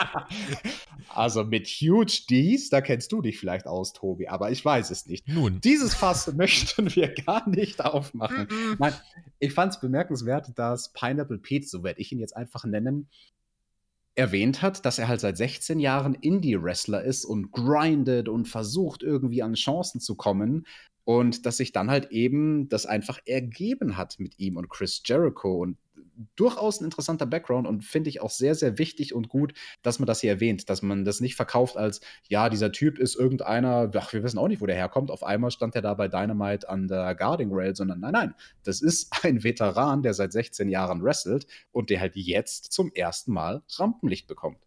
Also mit Huge Ds, da kennst du dich vielleicht aus, Tobi, aber ich weiß es nicht. Nun. Dieses Fass möchten wir gar nicht aufmachen. Nein, ich fand es bemerkenswert, dass Pineapple Pete, so werde ich ihn jetzt einfach nennen, erwähnt hat, dass er halt seit 16 Jahren Indie-Wrestler ist und grindet und versucht irgendwie an Chancen zu kommen. Und dass sich dann halt eben das einfach ergeben hat mit ihm und Chris Jericho. Und durchaus ein interessanter Background und finde ich auch sehr, sehr wichtig und gut, dass man das hier erwähnt, dass man das nicht verkauft als, ja, dieser Typ ist irgendeiner, ach, wir wissen auch nicht, wo der herkommt. Auf einmal stand er da bei Dynamite an der Guarding Rail, sondern nein, nein, das ist ein Veteran, der seit 16 Jahren wrestelt und der halt jetzt zum ersten Mal Rampenlicht bekommt.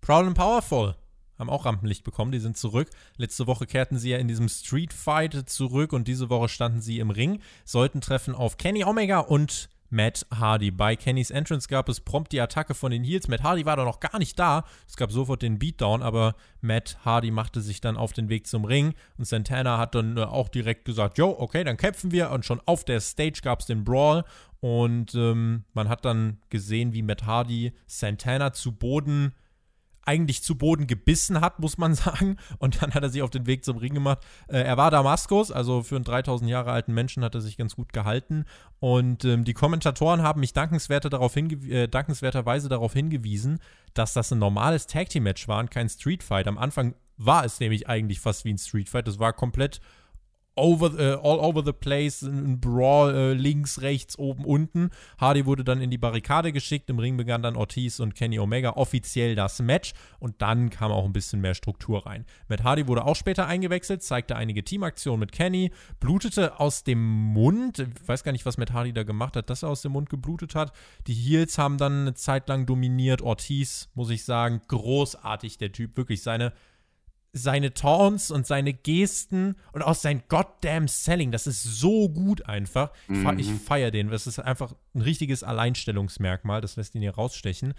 Proud and Powerful haben auch Rampenlicht bekommen, die sind zurück. Letzte Woche kehrten sie ja in diesem Street Fight zurück und diese Woche standen sie im Ring, sollten treffen auf Kenny Omega und Matt Hardy. Bei Kennys Entrance gab es prompt die Attacke von den Heels. Matt Hardy war da noch gar nicht da. Es gab sofort den Beatdown, aber Matt Hardy machte sich dann auf den Weg zum Ring und Santana hat dann äh, auch direkt gesagt, jo, okay, dann kämpfen wir und schon auf der Stage gab es den Brawl und ähm, man hat dann gesehen, wie Matt Hardy Santana zu Boden eigentlich zu Boden gebissen hat, muss man sagen. Und dann hat er sich auf den Weg zum Ring gemacht. Äh, er war Damaskus, also für einen 3000 Jahre alten Menschen hat er sich ganz gut gehalten. Und ähm, die Kommentatoren haben mich dankenswerter darauf äh, dankenswerterweise darauf hingewiesen, dass das ein normales Tag Team Match war und kein Street Fight. Am Anfang war es nämlich eigentlich fast wie ein Street Fight. Das war komplett over, uh, all over the place, ein Brawl uh, links, rechts, oben, unten. Hardy wurde dann in die Barrikade geschickt. Im Ring begann dann Ortiz und Kenny Omega offiziell das Match und dann kam auch ein bisschen mehr Struktur rein. Matt Hardy wurde auch später eingewechselt, zeigte einige Teamaktionen mit Kenny, blutete aus dem Mund. Ich weiß gar nicht, was Matt Hardy da gemacht hat, dass er aus dem Mund geblutet hat. Die Heels haben dann eine Zeit lang dominiert. Ortiz, muss ich sagen, großartig der Typ. Wirklich seine seine Taunts und seine Gesten und auch sein goddamn Selling, das ist so gut einfach. Mhm. Ich feiere den. Das ist einfach ein richtiges Alleinstellungsmerkmal. Das lässt ihn hier rausstechen.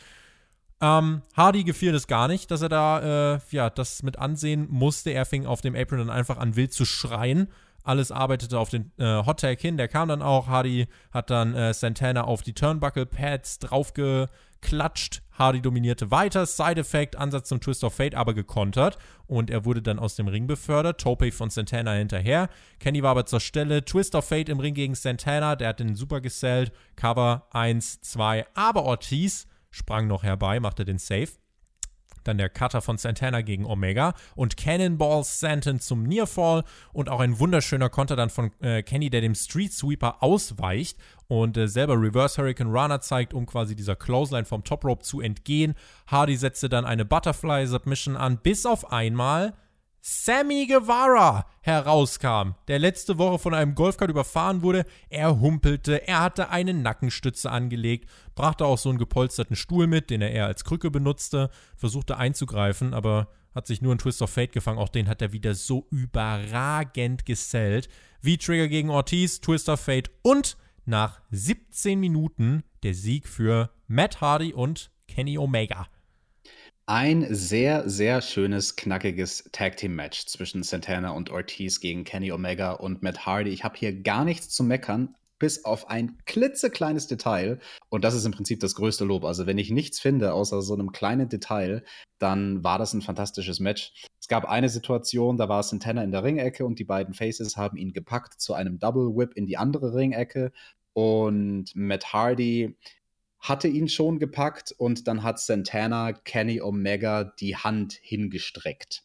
Ähm, Hardy gefiel das gar nicht, dass er da, äh, ja, das mit ansehen musste. Er fing auf dem Apron dann einfach an, wild zu schreien. Alles arbeitete auf den äh, Hot Tag hin. Der kam dann auch. Hardy hat dann äh, Santana auf die Turnbuckle Pads draufge klatscht. Hardy dominierte weiter. Side-Effekt, Ansatz zum Twist of Fate, aber gekontert. Und er wurde dann aus dem Ring befördert. Tope von Santana hinterher. Kenny war aber zur Stelle. Twist of Fate im Ring gegen Santana. Der hat den super gesellt. Cover 1, 2. Aber Ortiz sprang noch herbei, machte den Safe. Dann der Cutter von Santana gegen Omega und Cannonball Santon zum Nearfall und auch ein wunderschöner Konter dann von äh, Kenny, der dem Street Sweeper ausweicht und äh, selber Reverse Hurricane Runner zeigt, um quasi dieser Clothesline vom Top Rope zu entgehen. Hardy setzte dann eine Butterfly Submission an, bis auf einmal Sammy Guevara herauskam, der letzte Woche von einem Golfkart überfahren wurde. Er humpelte, er hatte eine Nackenstütze angelegt, brachte auch so einen gepolsterten Stuhl mit, den er eher als Krücke benutzte, versuchte einzugreifen, aber hat sich nur einen Twist of Fate gefangen. Auch den hat er wieder so überragend gesellt. Wie Trigger gegen Ortiz, Twist of Fate und nach 17 Minuten der Sieg für Matt Hardy und Kenny Omega. Ein sehr, sehr schönes, knackiges Tag Team Match zwischen Santana und Ortiz gegen Kenny Omega und Matt Hardy. Ich habe hier gar nichts zu meckern, bis auf ein klitzekleines Detail. Und das ist im Prinzip das größte Lob. Also, wenn ich nichts finde außer so einem kleinen Detail, dann war das ein fantastisches Match. Es gab eine Situation, da war Santana in der Ringecke und die beiden Faces haben ihn gepackt zu einem Double Whip in die andere Ringecke. Und Matt Hardy hatte ihn schon gepackt und dann hat Santana Kenny Omega die Hand hingestreckt.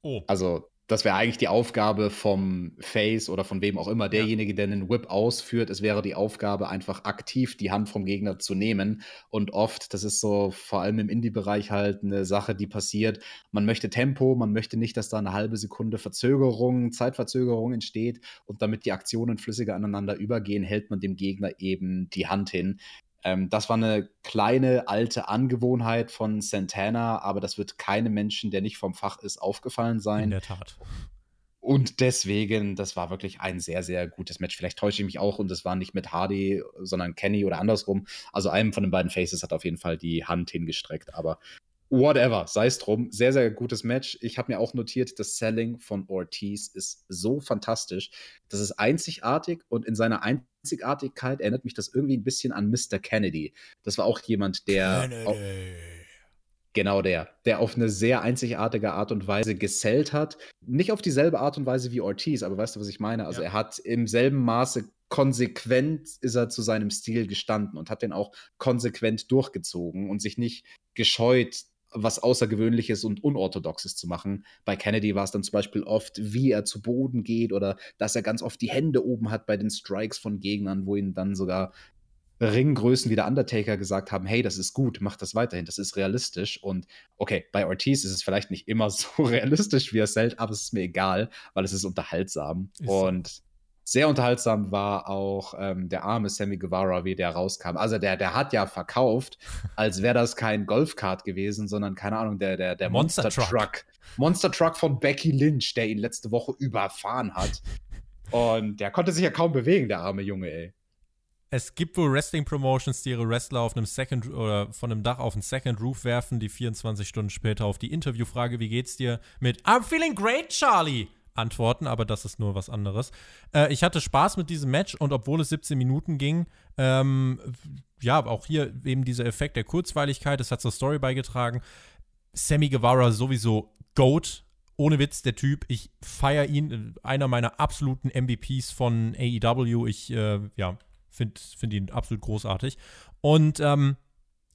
Oh. Also das wäre eigentlich die Aufgabe vom Face oder von wem auch immer, derjenige, der einen Whip ausführt. Es wäre die Aufgabe, einfach aktiv die Hand vom Gegner zu nehmen. Und oft, das ist so vor allem im Indie-Bereich halt eine Sache, die passiert. Man möchte Tempo, man möchte nicht, dass da eine halbe Sekunde Verzögerung, Zeitverzögerung entsteht. Und damit die Aktionen flüssiger aneinander übergehen, hält man dem Gegner eben die Hand hin. Ähm, das war eine kleine alte Angewohnheit von Santana, aber das wird keinem Menschen, der nicht vom Fach ist, aufgefallen sein. In der Tat. Und deswegen, das war wirklich ein sehr, sehr gutes Match. Vielleicht täusche ich mich auch und es war nicht mit Hardy, sondern Kenny oder andersrum. Also einem von den beiden Faces hat auf jeden Fall die Hand hingestreckt. Aber whatever, sei es drum. Sehr, sehr gutes Match. Ich habe mir auch notiert, das Selling von Ortiz ist so fantastisch. Das ist einzigartig und in seiner Einzigartigkeit erinnert mich das irgendwie ein bisschen an Mr. Kennedy. Das war auch jemand, der. Auch, genau der, der auf eine sehr einzigartige Art und Weise gesellt hat. Nicht auf dieselbe Art und Weise wie Ortiz, aber weißt du, was ich meine? Also ja. er hat im selben Maße konsequent ist er zu seinem Stil gestanden und hat den auch konsequent durchgezogen und sich nicht gescheut, was Außergewöhnliches und Unorthodoxes zu machen. Bei Kennedy war es dann zum Beispiel oft, wie er zu Boden geht oder dass er ganz oft die Hände oben hat bei den Strikes von Gegnern, wo ihn dann sogar Ringgrößen wie der Undertaker gesagt haben, hey, das ist gut, mach das weiterhin, das ist realistisch. Und okay, bei Ortiz ist es vielleicht nicht immer so realistisch, wie er es aber es ist mir egal, weil es ist unterhaltsam. Ist und. Sehr unterhaltsam war auch ähm, der arme Sammy Guevara, wie der rauskam. Also der, der hat ja verkauft, als wäre das kein Golfkart gewesen, sondern keine Ahnung, der, der, der Monster, Monster Truck. Truck. Monster Truck von Becky Lynch, der ihn letzte Woche überfahren hat. Und der konnte sich ja kaum bewegen, der arme Junge, ey. Es gibt wohl Wrestling-Promotions, die ihre Wrestler auf einem Second oder von einem Dach auf einen Second Roof werfen, die 24 Stunden später auf die Interviewfrage, wie geht's dir, mit I'm feeling great, Charlie antworten, aber das ist nur was anderes. Äh, ich hatte Spaß mit diesem Match und obwohl es 17 Minuten ging, ähm, ja, auch hier eben dieser Effekt der Kurzweiligkeit, das hat zur Story beigetragen. Sammy Guevara sowieso GOAT, ohne Witz, der Typ, ich feiere ihn, einer meiner absoluten MVPs von AEW. Ich, äh, ja, finde find ihn absolut großartig. Und ähm,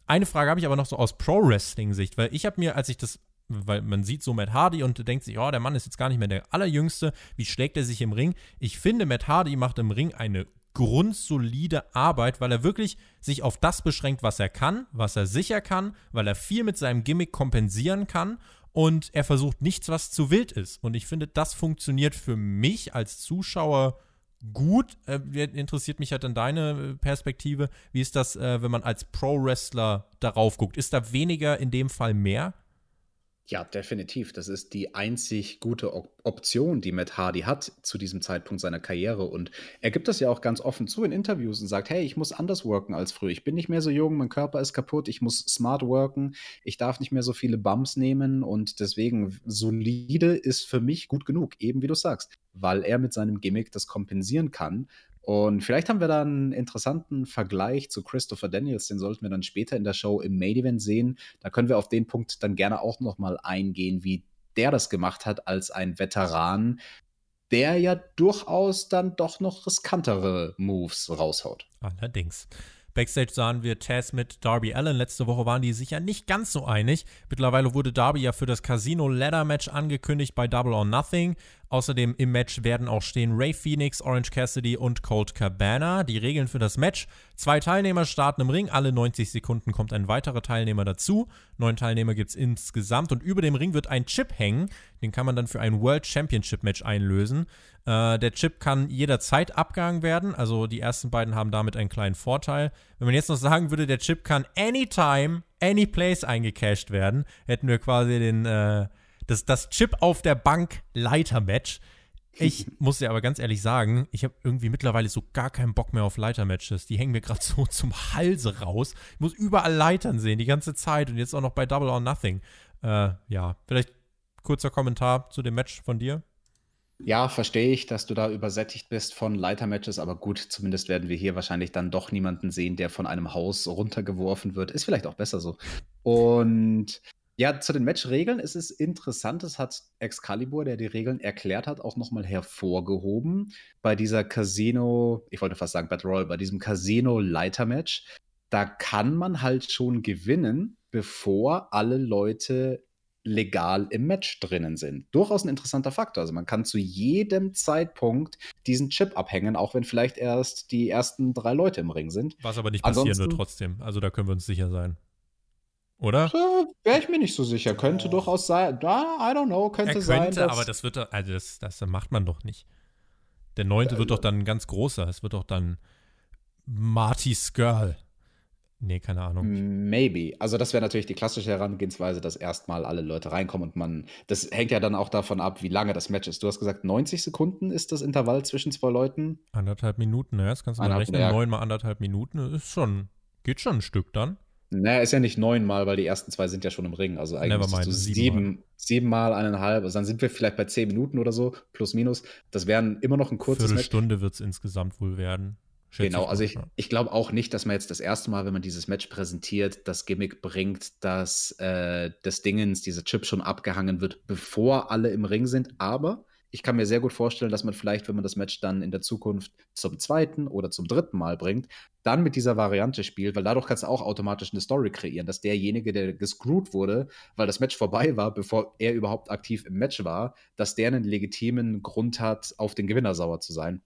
eine Frage habe ich aber noch so aus Pro-Wrestling-Sicht, weil ich habe mir, als ich das weil man sieht so Matt Hardy und denkt sich, oh, der Mann ist jetzt gar nicht mehr der allerjüngste. Wie schlägt er sich im Ring? Ich finde, Matt Hardy macht im Ring eine grundsolide Arbeit, weil er wirklich sich auf das beschränkt, was er kann, was er sicher kann, weil er viel mit seinem Gimmick kompensieren kann und er versucht nichts, was zu wild ist. Und ich finde, das funktioniert für mich als Zuschauer gut. Äh, interessiert mich halt dann deine Perspektive. Wie ist das, äh, wenn man als Pro-Wrestler darauf guckt? Ist da weniger in dem Fall mehr? Ja, definitiv. Das ist die einzig gute Option, die Matt Hardy hat zu diesem Zeitpunkt seiner Karriere. Und er gibt das ja auch ganz offen zu in Interviews und sagt, hey, ich muss anders worken als früher. Ich bin nicht mehr so jung, mein Körper ist kaputt, ich muss smart worken, ich darf nicht mehr so viele Bumps nehmen und deswegen solide ist für mich gut genug, eben wie du sagst, weil er mit seinem Gimmick das kompensieren kann und vielleicht haben wir da einen interessanten Vergleich zu Christopher Daniels, den sollten wir dann später in der Show im Main Event sehen. Da können wir auf den Punkt dann gerne auch nochmal eingehen, wie der das gemacht hat als ein Veteran, der ja durchaus dann doch noch riskantere Moves raushaut. Allerdings. Backstage sahen wir Taz mit Darby Allen. Letzte Woche waren die sich ja nicht ganz so einig. Mittlerweile wurde Darby ja für das Casino Ladder Match angekündigt bei Double or Nothing. Außerdem im Match werden auch stehen Ray Phoenix, Orange Cassidy und Colt Cabana. Die Regeln für das Match: Zwei Teilnehmer starten im Ring, alle 90 Sekunden kommt ein weiterer Teilnehmer dazu. Neun Teilnehmer gibt es insgesamt und über dem Ring wird ein Chip hängen. Den kann man dann für ein World Championship Match einlösen. Äh, der Chip kann jederzeit abgehangen werden, also die ersten beiden haben damit einen kleinen Vorteil. Wenn man jetzt noch sagen würde, der Chip kann anytime, any place eingecashed werden, hätten wir quasi den. Äh, das, das Chip auf der Bank Leiter-Match. Ich muss dir aber ganz ehrlich sagen, ich habe irgendwie mittlerweile so gar keinen Bock mehr auf Leiter-Matches. Die hängen mir gerade so zum Halse raus. Ich muss überall Leitern sehen, die ganze Zeit und jetzt auch noch bei Double or Nothing. Äh, ja, vielleicht kurzer Kommentar zu dem Match von dir. Ja, verstehe ich, dass du da übersättigt bist von Leiter-Matches, aber gut, zumindest werden wir hier wahrscheinlich dann doch niemanden sehen, der von einem Haus runtergeworfen wird. Ist vielleicht auch besser so. Und ja, zu den Matchregeln ist es interessant, das hat Excalibur, der die Regeln erklärt hat, auch nochmal hervorgehoben. Bei dieser Casino, ich wollte fast sagen Battle Royale, bei diesem Casino-Leiter-Match, da kann man halt schon gewinnen, bevor alle Leute legal im Match drinnen sind. Durchaus ein interessanter Faktor. Also man kann zu jedem Zeitpunkt diesen Chip abhängen, auch wenn vielleicht erst die ersten drei Leute im Ring sind. Was aber nicht passieren Ansonsten, wird trotzdem. Also da können wir uns sicher sein. Oder? Wäre ich mir nicht so sicher. Könnte oh. durchaus sein. Da, I don't know, könnte, er könnte sein. aber das wird also das, das macht man doch nicht. Der neunte äh, wird doch dann ein ganz großer. Es wird doch dann Marty Skirl. Nee, keine Ahnung. Maybe. Also, das wäre natürlich die klassische Herangehensweise, dass erstmal alle Leute reinkommen und man. Das hängt ja dann auch davon ab, wie lange das Match ist. Du hast gesagt, 90 Sekunden ist das Intervall zwischen zwei Leuten. Anderthalb Minuten, ja, das kannst du mal rechnen. Neun mal anderthalb Minuten ist schon. Geht schon ein Stück dann. Naja, ist ja nicht neunmal, weil die ersten zwei sind ja schon im Ring. Also eigentlich mind, du sieben, siebenmal, eineinhalb. Also dann sind wir vielleicht bei zehn Minuten oder so, plus minus. Das wären immer noch ein kurzes Match. Stunde wird es insgesamt wohl werden. Genau, also ich, ich glaube auch nicht, dass man jetzt das erste Mal, wenn man dieses Match präsentiert, das Gimmick bringt, dass äh, das Dingens, dieser Chip schon abgehangen wird, bevor alle im Ring sind. Aber ich kann mir sehr gut vorstellen, dass man vielleicht, wenn man das Match dann in der Zukunft zum zweiten oder zum dritten Mal bringt, dann mit dieser Variante spielt, weil dadurch kannst du auch automatisch eine Story kreieren, dass derjenige, der gescrewt wurde, weil das Match vorbei war, bevor er überhaupt aktiv im Match war, dass der einen legitimen Grund hat, auf den Gewinner sauer zu sein.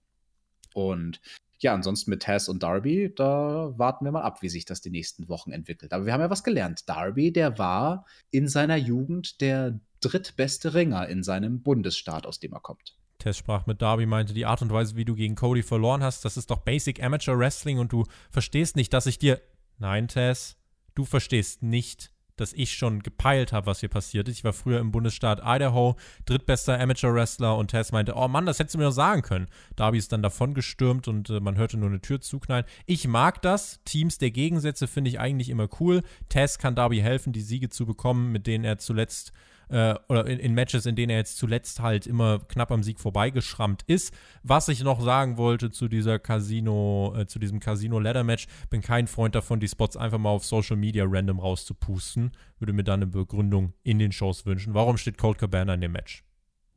Und ja, ansonsten mit Taz und Darby, da warten wir mal ab, wie sich das die nächsten Wochen entwickelt. Aber wir haben ja was gelernt. Darby, der war in seiner Jugend der drittbeste Ringer in seinem Bundesstaat, aus dem er kommt. Tess sprach mit Darby, meinte, die Art und Weise, wie du gegen Cody verloren hast, das ist doch Basic Amateur Wrestling und du verstehst nicht, dass ich dir. Nein, Tess, du verstehst nicht, dass ich schon gepeilt habe, was hier passiert ist. Ich war früher im Bundesstaat Idaho, drittbester Amateur-Wrestler und Tess meinte, oh Mann, das hättest du mir doch sagen können. Darby ist dann davon gestürmt und äh, man hörte nur eine Tür zuknallen. Ich mag das. Teams der Gegensätze finde ich eigentlich immer cool. Tess kann Darby helfen, die Siege zu bekommen, mit denen er zuletzt äh, oder in, in, Matches, in denen er jetzt zuletzt halt immer knapp am Sieg vorbeigeschrammt ist. Was ich noch sagen wollte zu dieser Casino, äh, zu diesem Casino-Ladder-Match, bin kein Freund davon, die Spots einfach mal auf Social Media random rauszupusten. Würde mir dann eine Begründung in den Shows wünschen. Warum steht Colt Cabana in dem Match?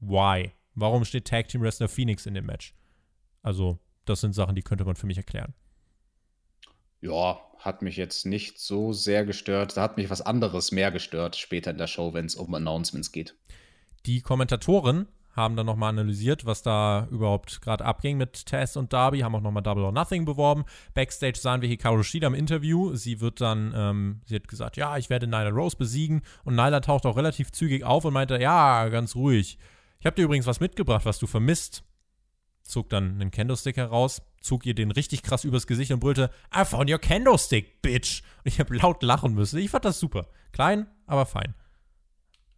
Why? Warum steht Tag Team Wrestler Phoenix in dem Match? Also, das sind Sachen, die könnte man für mich erklären. Ja, hat mich jetzt nicht so sehr gestört. Da hat mich was anderes mehr gestört später in der Show, wenn es um Announcements geht. Die Kommentatoren haben dann nochmal analysiert, was da überhaupt gerade abging mit Tess und Darby, haben auch nochmal Double or Nothing beworben. Backstage sahen wir Hikaru Shida im Interview. Sie wird dann, ähm, sie hat gesagt, ja, ich werde Nyla Rose besiegen. Und Nyla taucht auch relativ zügig auf und meinte, ja, ganz ruhig. Ich habe dir übrigens was mitgebracht, was du vermisst. Zog dann einen Kendo-Stick heraus, zog ihr den richtig krass übers Gesicht und brüllte, I found your kendo stick, bitch. Und ich habe laut lachen müssen. Ich fand das super. Klein, aber fein.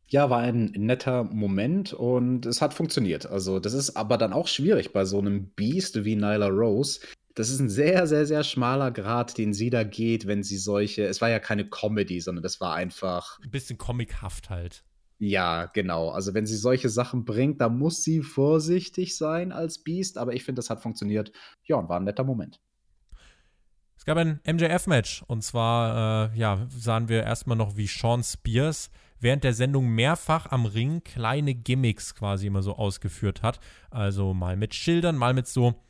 Ja, war ein netter Moment und es hat funktioniert. Also, das ist aber dann auch schwierig bei so einem Beast wie Nyla Rose. Das ist ein sehr, sehr, sehr schmaler Grad, den sie da geht, wenn sie solche. Es war ja keine Comedy, sondern das war einfach. Ein bisschen comichaft halt. Ja, genau. Also wenn sie solche Sachen bringt, da muss sie vorsichtig sein als Beast, aber ich finde, das hat funktioniert. Ja, und war ein netter Moment. Es gab ein MJF-Match und zwar, äh, ja, sahen wir erstmal noch, wie Sean Spears während der Sendung mehrfach am Ring kleine Gimmicks quasi immer so ausgeführt hat. Also mal mit Schildern, mal mit so,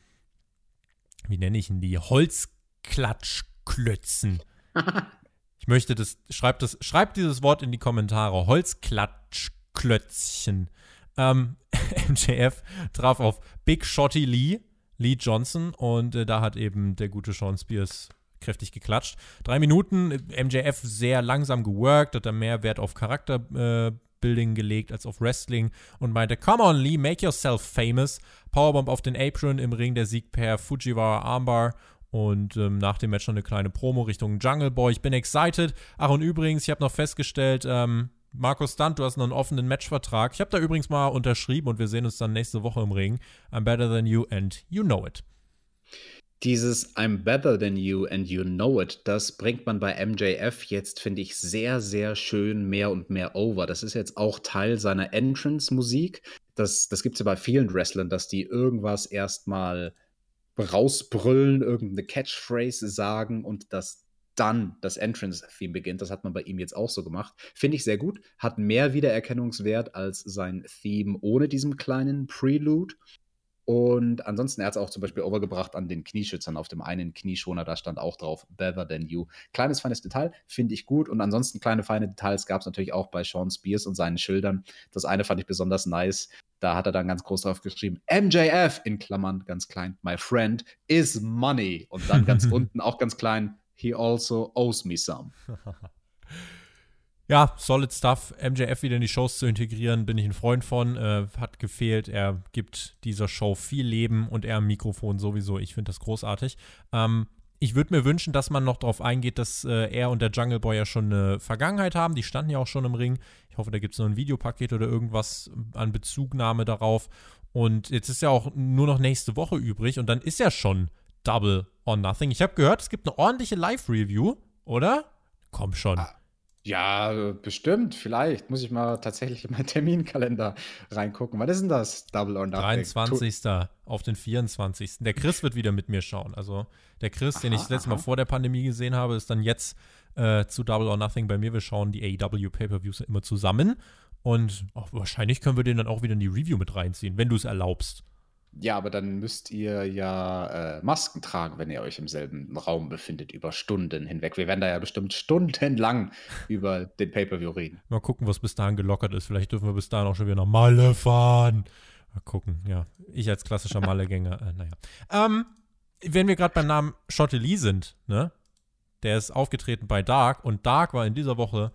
wie nenne ich ihn die, Holzklatsch Holzklatschklötzen. ich möchte das, schreibt das, schreibt dieses Wort in die Kommentare. Holzklatschklötzchen. Ähm, MJF traf auf Big Shotty Lee, Lee Johnson, und äh, da hat eben der gute Sean Spears kräftig geklatscht. Drei Minuten, MJF sehr langsam geworkt, hat da mehr Wert auf Charakterbuilding äh, gelegt als auf Wrestling und meinte, come on Lee, make yourself famous. Powerbomb auf den Apron, im Ring der Sieg per Fujiwara Armbar und ähm, nach dem Match noch eine kleine Promo Richtung Jungle Boy. Ich bin excited. Ach, und übrigens, ich habe noch festgestellt, ähm, Markus Stunt, du hast noch einen offenen Matchvertrag. Ich habe da übrigens mal unterschrieben und wir sehen uns dann nächste Woche im Ring. I'm better than you and you know it. Dieses I'm better than you and you know it, das bringt man bei MJF jetzt, finde ich, sehr, sehr schön mehr und mehr over. Das ist jetzt auch Teil seiner Entrance-Musik. Das, das gibt es ja bei vielen Wrestlern, dass die irgendwas erstmal rausbrüllen, irgendeine Catchphrase sagen und das dann das Entrance-Theme beginnt. Das hat man bei ihm jetzt auch so gemacht. Finde ich sehr gut. Hat mehr Wiedererkennungswert als sein Theme ohne diesem kleinen Prelude. Und ansonsten, er hat es auch zum Beispiel overgebracht an den Knieschützern auf dem einen Knieschoner, da stand auch drauf, Better Than You. Kleines, feines Detail, finde ich gut. Und ansonsten kleine, feine Details gab es natürlich auch bei Sean Spears und seinen Schildern. Das eine fand ich besonders nice. Da hat er dann ganz groß drauf geschrieben, MJF in Klammern, ganz klein, my friend is money. Und dann ganz unten auch ganz klein, he also owes me some. Ja, solid stuff. MJF wieder in die Shows zu integrieren, bin ich ein Freund von. Äh, hat gefehlt. Er gibt dieser Show viel Leben und er am Mikrofon sowieso. Ich finde das großartig. Ähm, ich würde mir wünschen, dass man noch darauf eingeht, dass äh, er und der Jungle Boy ja schon eine Vergangenheit haben. Die standen ja auch schon im Ring. Ich hoffe, da gibt es noch ein Videopaket oder irgendwas an Bezugnahme darauf. Und jetzt ist ja auch nur noch nächste Woche übrig und dann ist ja schon Double or Nothing. Ich habe gehört, es gibt eine ordentliche Live-Review, oder? Komm schon. Ah. Ja, bestimmt, vielleicht. Muss ich mal tatsächlich in meinen Terminkalender reingucken. Was ist denn das? Double or Nothing? 23. Tu auf den 24. Der Chris wird wieder mit mir schauen. Also der Chris, aha, den ich das letzte Mal vor der Pandemie gesehen habe, ist dann jetzt äh, zu Double or Nothing bei mir. Wir schauen die AEW Pay-Per-Views immer zusammen. Und oh, wahrscheinlich können wir den dann auch wieder in die Review mit reinziehen, wenn du es erlaubst. Ja, aber dann müsst ihr ja äh, Masken tragen, wenn ihr euch im selben Raum befindet, über Stunden hinweg. Wir werden da ja bestimmt stundenlang über den Pay-Per-View reden. Mal gucken, was bis dahin gelockert ist. Vielleicht dürfen wir bis dahin auch schon wieder nach Malle fahren. Mal gucken, ja. Ich als klassischer Malle-Gänger, äh, naja. Ähm, wenn wir gerade beim Namen Schotte Lee sind, ne? Der ist aufgetreten bei Dark und Dark war in dieser Woche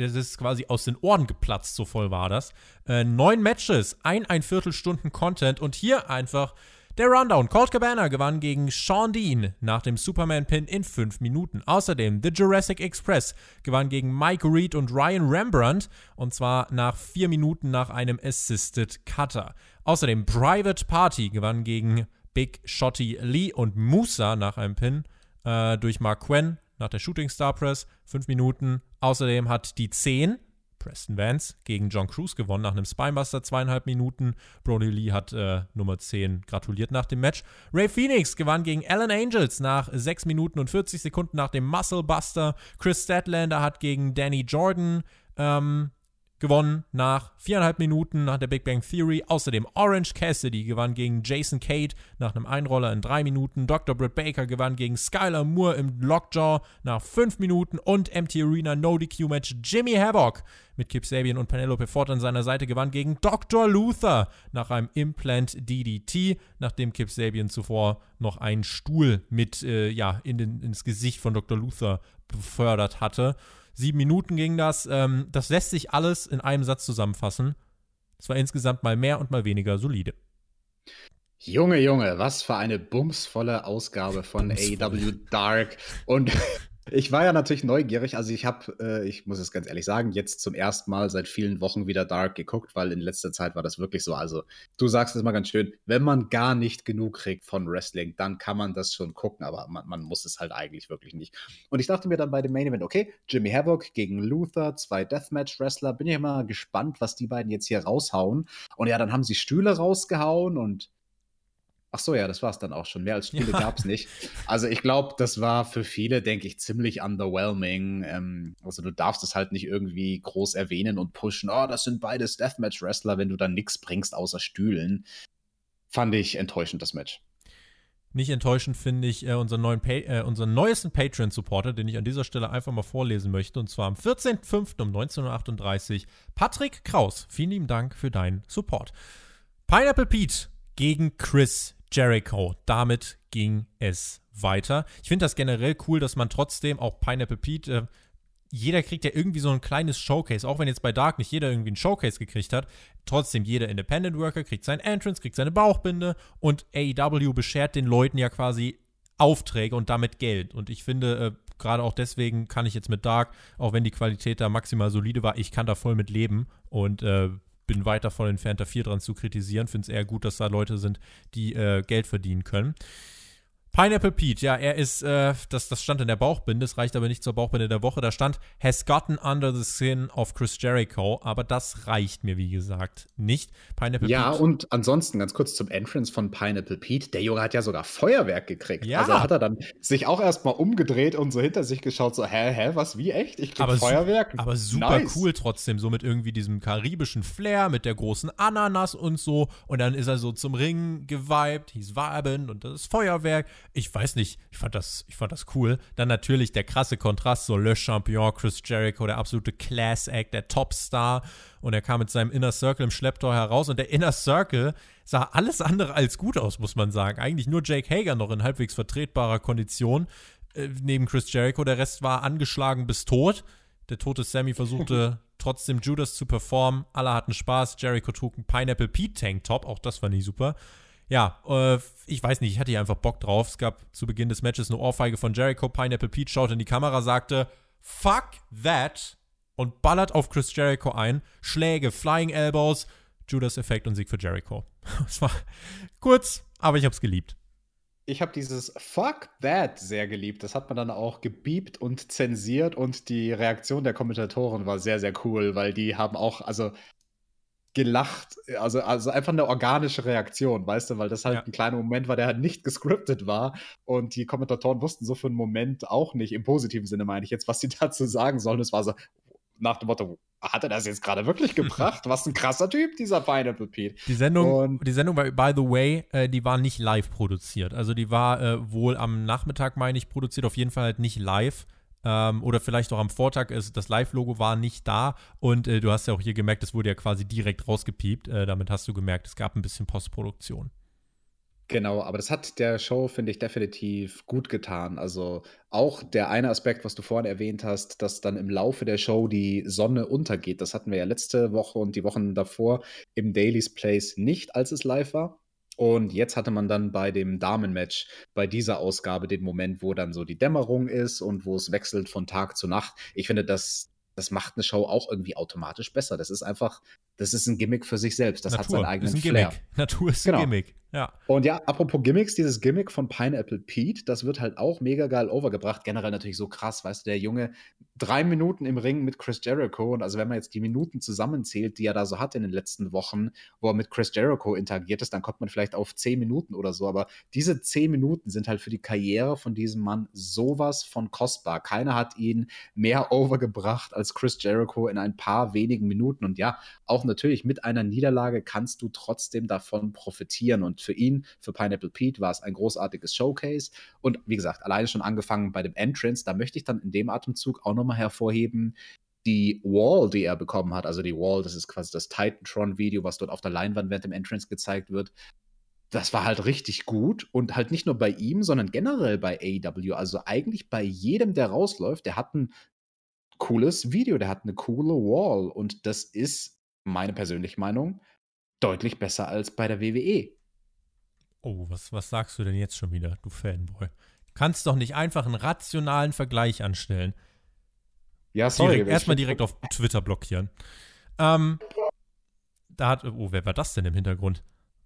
es ist quasi aus den Ohren geplatzt, so voll war das. Äh, neun Matches, ein, ein Viertelstunden Content und hier einfach der Rundown. Colt Cabana gewann gegen Sean Dean nach dem Superman-Pin in fünf Minuten. Außerdem The Jurassic Express gewann gegen Mike Reed und Ryan Rembrandt und zwar nach vier Minuten nach einem Assisted Cutter. Außerdem Private Party gewann gegen Big Shotty Lee und Musa nach einem Pin äh, durch Mark Quinn nach der Shooting Star Press, 5 Minuten. Außerdem hat die 10, Preston Vance, gegen John Cruz gewonnen nach einem Spinebuster, zweieinhalb Minuten. Brody Lee hat äh, Nummer 10 gratuliert nach dem Match. Ray Phoenix gewann gegen Alan Angels nach 6 Minuten und 40 Sekunden nach dem Muscle Buster. Chris Statlander hat gegen Danny Jordan ähm, gewonnen nach viereinhalb Minuten nach der Big Bang Theory. Außerdem Orange Cassidy gewann gegen Jason Cade nach einem Einroller in drei Minuten. Dr. Britt Baker gewann gegen Skylar Moore im Lockjaw nach fünf Minuten. Und MT Arena No DQ Match Jimmy Havoc mit Kip Sabian und Penelope Ford an seiner Seite gewann gegen Dr. Luther nach einem Implant DDT, nachdem Kip Sabian zuvor noch einen Stuhl mit äh, ja, in den, ins Gesicht von Dr. Luther befördert hatte. Sieben Minuten ging das. Ähm, das lässt sich alles in einem Satz zusammenfassen. Es war insgesamt mal mehr und mal weniger solide. Junge, Junge, was für eine bumsvolle Ausgabe von AEW Dark. Und ich war ja natürlich neugierig. Also ich habe, äh, ich muss es ganz ehrlich sagen, jetzt zum ersten Mal seit vielen Wochen wieder Dark geguckt, weil in letzter Zeit war das wirklich so. Also du sagst es mal ganz schön, wenn man gar nicht genug kriegt von Wrestling, dann kann man das schon gucken, aber man, man muss es halt eigentlich wirklich nicht. Und ich dachte mir dann bei dem Main Event, okay, Jimmy Havoc gegen Luther, zwei Deathmatch-Wrestler, bin ich mal gespannt, was die beiden jetzt hier raushauen. Und ja, dann haben sie Stühle rausgehauen und Ach so, ja, das war es dann auch schon. Mehr als Spiele ja. gab es nicht. Also ich glaube, das war für viele, denke ich, ziemlich underwhelming. Ähm, also du darfst es halt nicht irgendwie groß erwähnen und pushen. Oh, das sind beides Deathmatch-Wrestler, wenn du dann nichts bringst außer Stühlen. Fand ich enttäuschend, das Match. Nicht enttäuschend finde ich äh, unseren, neuen äh, unseren neuesten Patreon-Supporter, den ich an dieser Stelle einfach mal vorlesen möchte. Und zwar am 14.05. um 19.38 Uhr. Patrick Kraus, vielen lieben Dank für deinen Support. Pineapple Pete gegen Chris Jericho. Damit ging es weiter. Ich finde das generell cool, dass man trotzdem auch Pineapple Pete äh, jeder kriegt ja irgendwie so ein kleines Showcase, auch wenn jetzt bei Dark nicht jeder irgendwie ein Showcase gekriegt hat. Trotzdem, jeder Independent Worker kriegt sein Entrance, kriegt seine Bauchbinde und AEW beschert den Leuten ja quasi Aufträge und damit Geld. Und ich finde, äh, gerade auch deswegen kann ich jetzt mit Dark, auch wenn die Qualität da maximal solide war, ich kann da voll mit leben und äh, bin weit davon entfernt, da viel dran zu kritisieren. Finde es eher gut, dass da Leute sind, die äh, Geld verdienen können. Pineapple Pete, ja, er ist, äh, das, das stand in der Bauchbinde, es reicht aber nicht zur Bauchbinde der Woche. Da stand, has gotten under the skin of Chris Jericho, aber das reicht mir, wie gesagt, nicht. Pineapple ja, Pete. und ansonsten ganz kurz zum Entrance von Pineapple Pete. Der Junge hat ja sogar Feuerwerk gekriegt. Ja. Also hat er dann sich auch erstmal umgedreht und so hinter sich geschaut, so, hä, hä, was, wie, echt? Ich krieg aber Feuerwerk? Su aber super nice. cool trotzdem, so mit irgendwie diesem karibischen Flair, mit der großen Ananas und so. Und dann ist er so zum Ring geweibt, he's vibing und das ist Feuerwerk ich weiß nicht, ich fand das, ich fand das cool. Dann natürlich der krasse Kontrast, so Le Champion, Chris Jericho, der absolute Class-Act, der Topstar. Und er kam mit seinem Inner Circle im Schlepptor heraus. Und der Inner Circle sah alles andere als gut aus, muss man sagen. Eigentlich nur Jake Hager noch in halbwegs vertretbarer Kondition. Äh, neben Chris Jericho. Der Rest war angeschlagen bis tot. Der tote Sammy versuchte trotzdem Judas zu performen. Alle hatten Spaß. Jericho trug einen Pineapple Pete Tank Top. Auch das fand ich super ja, äh, ich weiß nicht, ich hatte hier einfach Bock drauf. Es gab zu Beginn des Matches eine Ohrfeige von Jericho. Pineapple Pete schaute in die Kamera, sagte, fuck that und ballert auf Chris Jericho ein. Schläge, Flying Elbows, Judas-Effekt und Sieg für Jericho. Es war kurz, aber ich hab's geliebt. Ich habe dieses Fuck that sehr geliebt. Das hat man dann auch gebiebt und zensiert und die Reaktion der Kommentatoren war sehr, sehr cool, weil die haben auch, also gelacht. Also, also einfach eine organische Reaktion, weißt du, weil das halt ja. ein kleiner Moment war, der halt nicht gescriptet war. Und die Kommentatoren wussten so für einen Moment auch nicht, im positiven Sinne meine ich jetzt, was sie dazu sagen sollen. Es war so nach dem Motto, hat er das jetzt gerade wirklich gebracht? Was ein krasser Typ, dieser Pineapple Pete. Die Sendung, und die Sendung war, by the way, äh, die war nicht live produziert. Also die war äh, wohl am Nachmittag, meine ich, produziert, auf jeden Fall halt nicht live. Ähm, oder vielleicht auch am Vortag ist das Live-Logo war nicht da und äh, du hast ja auch hier gemerkt, es wurde ja quasi direkt rausgepiept. Äh, damit hast du gemerkt, es gab ein bisschen Postproduktion. Genau, aber das hat der Show, finde ich, definitiv gut getan. Also auch der eine Aspekt, was du vorhin erwähnt hast, dass dann im Laufe der Show die Sonne untergeht. Das hatten wir ja letzte Woche und die Wochen davor im Daily's Place nicht, als es live war. Und jetzt hatte man dann bei dem Damenmatch, bei dieser Ausgabe, den Moment, wo dann so die Dämmerung ist und wo es wechselt von Tag zu Nacht. Ich finde, das, das macht eine Show auch irgendwie automatisch besser. Das ist einfach, das ist ein Gimmick für sich selbst. Das Natur hat seinen eigenen ist ein Flair. Gimmick. Natur ist genau. ein Gimmick. Ja. Und ja, apropos Gimmicks, dieses Gimmick von Pineapple Pete, das wird halt auch mega geil overgebracht. Generell natürlich so krass, weißt du, der Junge, drei Minuten im Ring mit Chris Jericho. Und also, wenn man jetzt die Minuten zusammenzählt, die er da so hat in den letzten Wochen, wo er mit Chris Jericho interagiert ist, dann kommt man vielleicht auf zehn Minuten oder so. Aber diese zehn Minuten sind halt für die Karriere von diesem Mann sowas von kostbar. Keiner hat ihn mehr overgebracht als Chris Jericho in ein paar wenigen Minuten. Und ja, auch natürlich mit einer Niederlage kannst du trotzdem davon profitieren. Und für ihn, für Pineapple Pete, war es ein großartiges Showcase. Und wie gesagt, alleine schon angefangen bei dem Entrance, da möchte ich dann in dem Atemzug auch nochmal hervorheben, die Wall, die er bekommen hat, also die Wall, das ist quasi das Titantron-Video, was dort auf der Leinwand während dem Entrance gezeigt wird. Das war halt richtig gut und halt nicht nur bei ihm, sondern generell bei AEW. Also eigentlich bei jedem, der rausläuft, der hat ein cooles Video, der hat eine coole Wall und das ist meine persönliche Meinung deutlich besser als bei der WWE. Oh, was, was sagst du denn jetzt schon wieder, du Fanboy? Du kannst doch nicht einfach einen rationalen Vergleich anstellen. Ja, sorry. Erstmal direkt auf Twitter blockieren. Ähm, da hat, oh, wer war das denn im Hintergrund?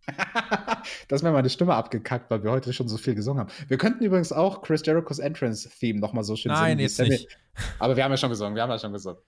das ist mir meine Stimme abgekackt, weil wir heute schon so viel gesungen haben. Wir könnten übrigens auch Chris Jerichos Entrance-Theme nochmal so schön Nein, singen. Nein, jetzt nicht. Aber wir haben ja schon gesungen, wir haben ja schon gesungen.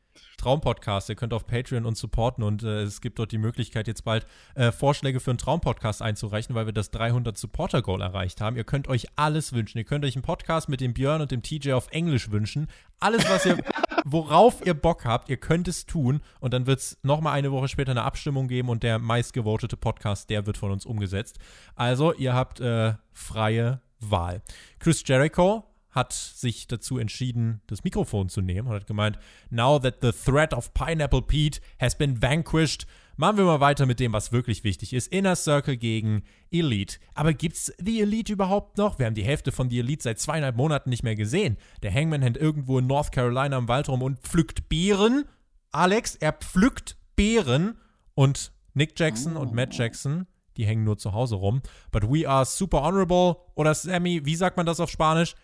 Traumpodcast. Ihr könnt auf Patreon uns supporten und äh, es gibt dort die Möglichkeit, jetzt bald äh, Vorschläge für einen Traumpodcast einzureichen, weil wir das 300 Supporter-Goal erreicht haben. Ihr könnt euch alles wünschen. Ihr könnt euch einen Podcast mit dem Björn und dem TJ auf Englisch wünschen. Alles, was ihr, worauf ihr Bock habt, ihr könnt es tun und dann wird es nochmal eine Woche später eine Abstimmung geben und der meistgevotete Podcast, der wird von uns umgesetzt. Also, ihr habt äh, freie Wahl. Chris Jericho hat sich dazu entschieden, das Mikrofon zu nehmen und hat gemeint, now that the threat of Pineapple Pete has been vanquished, machen wir mal weiter mit dem, was wirklich wichtig ist. Inner Circle gegen Elite. Aber gibt's The Elite überhaupt noch? Wir haben die Hälfte von The Elite seit zweieinhalb Monaten nicht mehr gesehen. Der Hangman hängt irgendwo in North Carolina im Wald rum und pflückt Beeren. Alex, er pflückt Beeren und Nick Jackson oh. und Matt Jackson die hängen nur zu Hause rum. But we are super honorable. Oder Sammy, wie sagt man das auf Spanisch?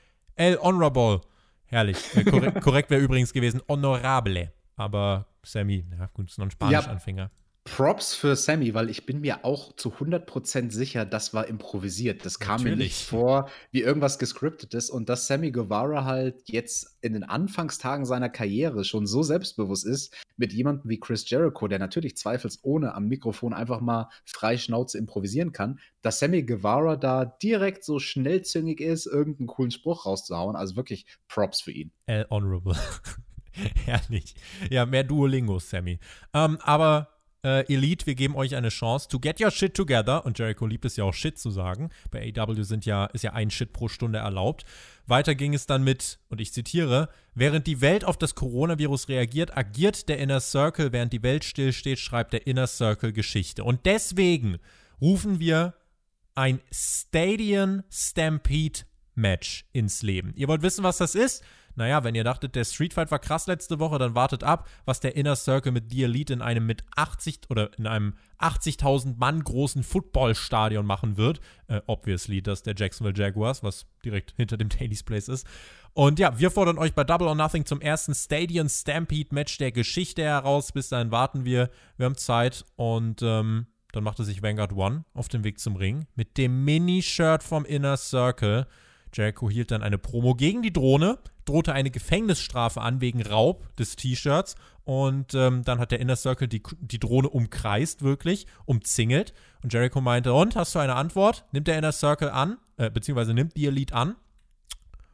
El Honorable. Herrlich. Äh, korrekt, korrekt wäre übrigens gewesen Honorable. Aber Sammy, ja gut, ist noch ein Spanisch-Anfänger. Ja, Props für Sammy, weil ich bin mir auch zu 100% sicher, das war improvisiert. Das kam Natürlich. mir nicht vor wie irgendwas gescriptetes und dass Sammy Guevara halt jetzt in den Anfangstagen seiner Karriere schon so selbstbewusst ist mit jemandem wie Chris Jericho, der natürlich zweifelsohne am Mikrofon einfach mal frei Schnauze improvisieren kann, dass Sammy Guevara da direkt so schnellzüngig ist, irgendeinen coolen Spruch rauszuhauen. Also wirklich Props für ihn. El Honorable. Herrlich. Ja, mehr Duolingo, Sammy. Ähm, aber äh, Elite, wir geben euch eine Chance to get your shit together. Und Jericho liebt es ja auch Shit zu sagen. Bei AW sind ja, ist ja ein Shit pro Stunde erlaubt. Weiter ging es dann mit, und ich zitiere, während die Welt auf das Coronavirus reagiert, agiert der Inner Circle, während die Welt stillsteht, schreibt der Inner Circle Geschichte. Und deswegen rufen wir ein Stadion Stampede Match ins Leben. Ihr wollt wissen, was das ist? Naja, wenn ihr dachtet, der Street Fight war krass letzte Woche, dann wartet ab, was der Inner Circle mit The Elite in einem mit 80 oder in einem 80.000 Mann großen Footballstadion machen wird. Äh, obviously, das der Jacksonville Jaguars, was direkt hinter dem Daily's Place ist. Und ja, wir fordern euch bei Double or Nothing zum ersten Stadion Stampede Match der Geschichte heraus. Bis dahin warten wir. Wir haben Zeit und ähm, dann machte sich Vanguard One auf den Weg zum Ring mit dem Mini-Shirt vom Inner Circle. Jericho hielt dann eine Promo gegen die Drohne, drohte eine Gefängnisstrafe an wegen Raub des T-Shirts und ähm, dann hat der Inner Circle die, die Drohne umkreist, wirklich, umzingelt. Und Jericho meinte, und, hast du eine Antwort? Nimmt der Inner Circle an, äh, beziehungsweise nimmt die Elite an.